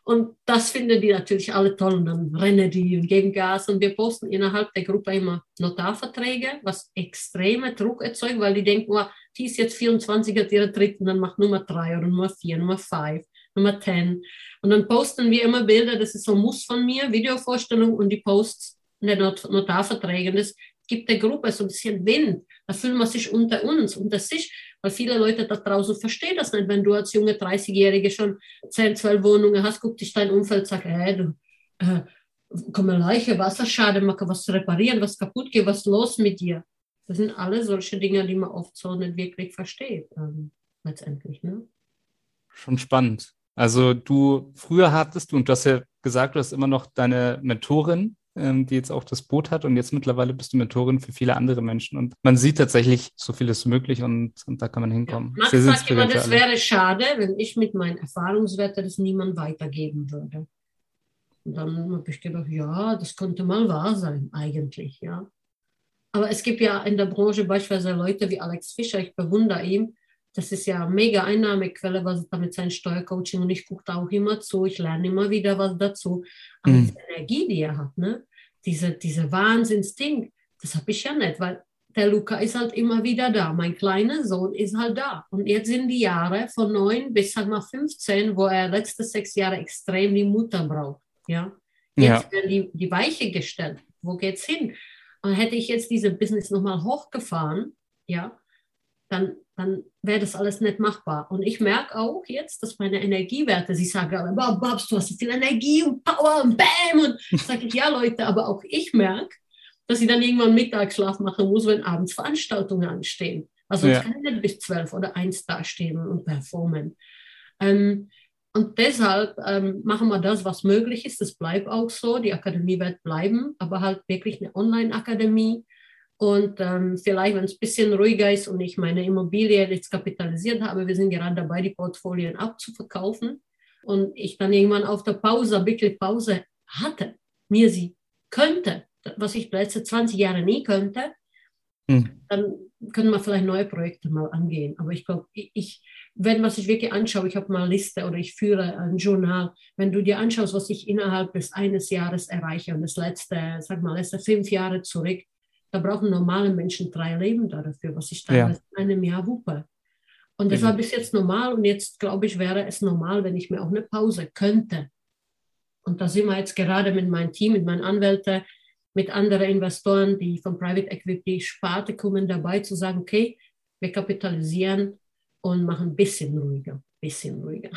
Und das finden die natürlich alle toll und dann rennen die und geben Gas und wir posten innerhalb der Gruppe immer Notarverträge, was extreme Druck erzeugt, weil die denken, oh, die ist jetzt 24, hat ihre dritten, dann macht Nummer drei oder Nummer vier, Nummer fünf. Nummer 10. Und dann posten wir immer Bilder, das ist so ein Muss von mir, Videovorstellung und die Posts der Not Notarverträge. das gibt der Gruppe so ein bisschen Wind. Da fühlt man sich unter uns, unter sich, weil viele Leute da draußen verstehen das nicht. Wenn du als junge 30-Jährige schon 10, 12 Wohnungen hast, guckt dich dein Umfeld, sagt, hey, du, äh, komm mal Leiche, Wasserschaden machen, was reparieren, was kaputt geht, was los mit dir. Das sind alle solche Dinge, die man oft so nicht wirklich versteht, ähm, letztendlich. Ne? Schon spannend. Also du, früher hattest du, und du hast ja gesagt, du hast immer noch deine Mentorin, ähm, die jetzt auch das Boot hat und jetzt mittlerweile bist du Mentorin für viele andere Menschen und man sieht tatsächlich, so viel ist möglich und, und da kann man hinkommen. Ja, Max sagt immer, das wäre schade, wenn ich mit meinen Erfahrungswerten das niemand weitergeben würde. Und dann habe ich gedacht, ja, das könnte mal wahr sein, eigentlich, ja. Aber es gibt ja in der Branche beispielsweise Leute wie Alex Fischer, ich bewundere ihn, das ist ja eine mega Einnahmequelle, was er mit seinem Steuercoaching und ich gucke da auch immer zu, ich lerne immer wieder was dazu. Aber mhm. diese Energie, die er hat, ne? diese, diese Wahnsinnsding, das habe ich ja nicht, weil der Luca ist halt immer wieder da. Mein kleiner Sohn ist halt da. Und jetzt sind die Jahre von neun bis halt mal 15, wo er letzte sechs Jahre extrem die Mutter braucht. Ja? Jetzt ja. werden die, die Weiche gestellt. Wo geht's hin? Und hätte ich jetzt diese Business nochmal hochgefahren, ja, dann, dann wäre das alles nicht machbar. Und ich merke auch jetzt, dass meine Energiewerte, sie sagen, wow, Babs, du hast so viel Energie und Power und Bam. Und <laughs> ich sage, ja Leute, aber auch ich merke, dass ich dann irgendwann Mittagsschlaf machen muss, wenn abends Veranstaltungen anstehen. Also ja. ich kann nicht bis zwölf oder eins dastehen und performen. Ähm, und deshalb ähm, machen wir das, was möglich ist. Das bleibt auch so. Die Akademie wird bleiben, aber halt wirklich eine Online-Akademie und ähm, vielleicht, wenn es ein bisschen ruhiger ist und ich meine Immobilie jetzt kapitalisiert habe, wir sind gerade dabei, die Portfolien abzuverkaufen. Und ich dann irgendwann auf der Pause, wirklich Pause hatte, mir sie könnte, was ich letzte 20 Jahre nie könnte, hm. dann können wir vielleicht neue Projekte mal angehen. Aber ich glaube, ich, wenn was ich wirklich anschaue, ich habe mal eine Liste oder ich führe ein Journal, wenn du dir anschaust, was ich innerhalb des eines Jahres erreiche und das letzte, sag mal, letzte fünf Jahre zurück, da brauchen normale Menschen drei Leben dafür, was ich teilweise ja. in einem Jahr wuppe. Und das war bis jetzt normal und jetzt glaube ich, wäre es normal, wenn ich mir auch eine Pause könnte. Und da sind wir jetzt gerade mit meinem Team, mit meinen Anwälten, mit anderen Investoren, die von Private Equity Sparte kommen, dabei zu sagen, okay, wir kapitalisieren und machen ein bisschen ruhiger, bisschen ruhiger.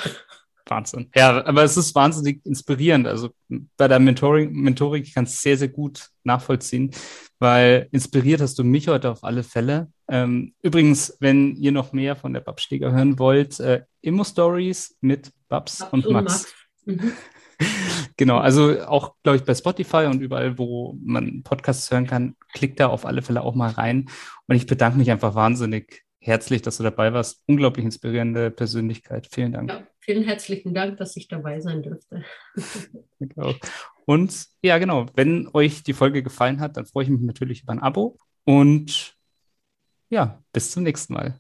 Wahnsinn. Ja, aber es ist wahnsinnig inspirierend. Also bei der Mentoring, Mentoring kann es sehr, sehr gut nachvollziehen, weil inspiriert hast du mich heute auf alle Fälle. Ähm, übrigens, wenn ihr noch mehr von der Babsteger hören wollt, äh, Immo-Stories mit Babs, Babs und, und Max. Max. Mhm. <laughs> genau, also auch, glaube ich, bei Spotify und überall, wo man Podcasts hören kann, klickt da auf alle Fälle auch mal rein. Und ich bedanke mich einfach wahnsinnig herzlich, dass du dabei warst. Unglaublich inspirierende Persönlichkeit. Vielen Dank. Ja, vielen herzlichen Dank, dass ich dabei sein durfte. genau. Und ja, genau, wenn euch die Folge gefallen hat, dann freue ich mich natürlich über ein Abo. Und ja, bis zum nächsten Mal.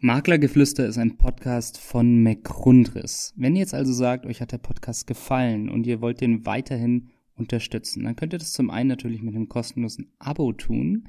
Maklergeflüster ist ein Podcast von McRundris. Wenn ihr jetzt also sagt, euch hat der Podcast gefallen und ihr wollt den weiterhin unterstützen, dann könnt ihr das zum einen natürlich mit einem kostenlosen Abo tun.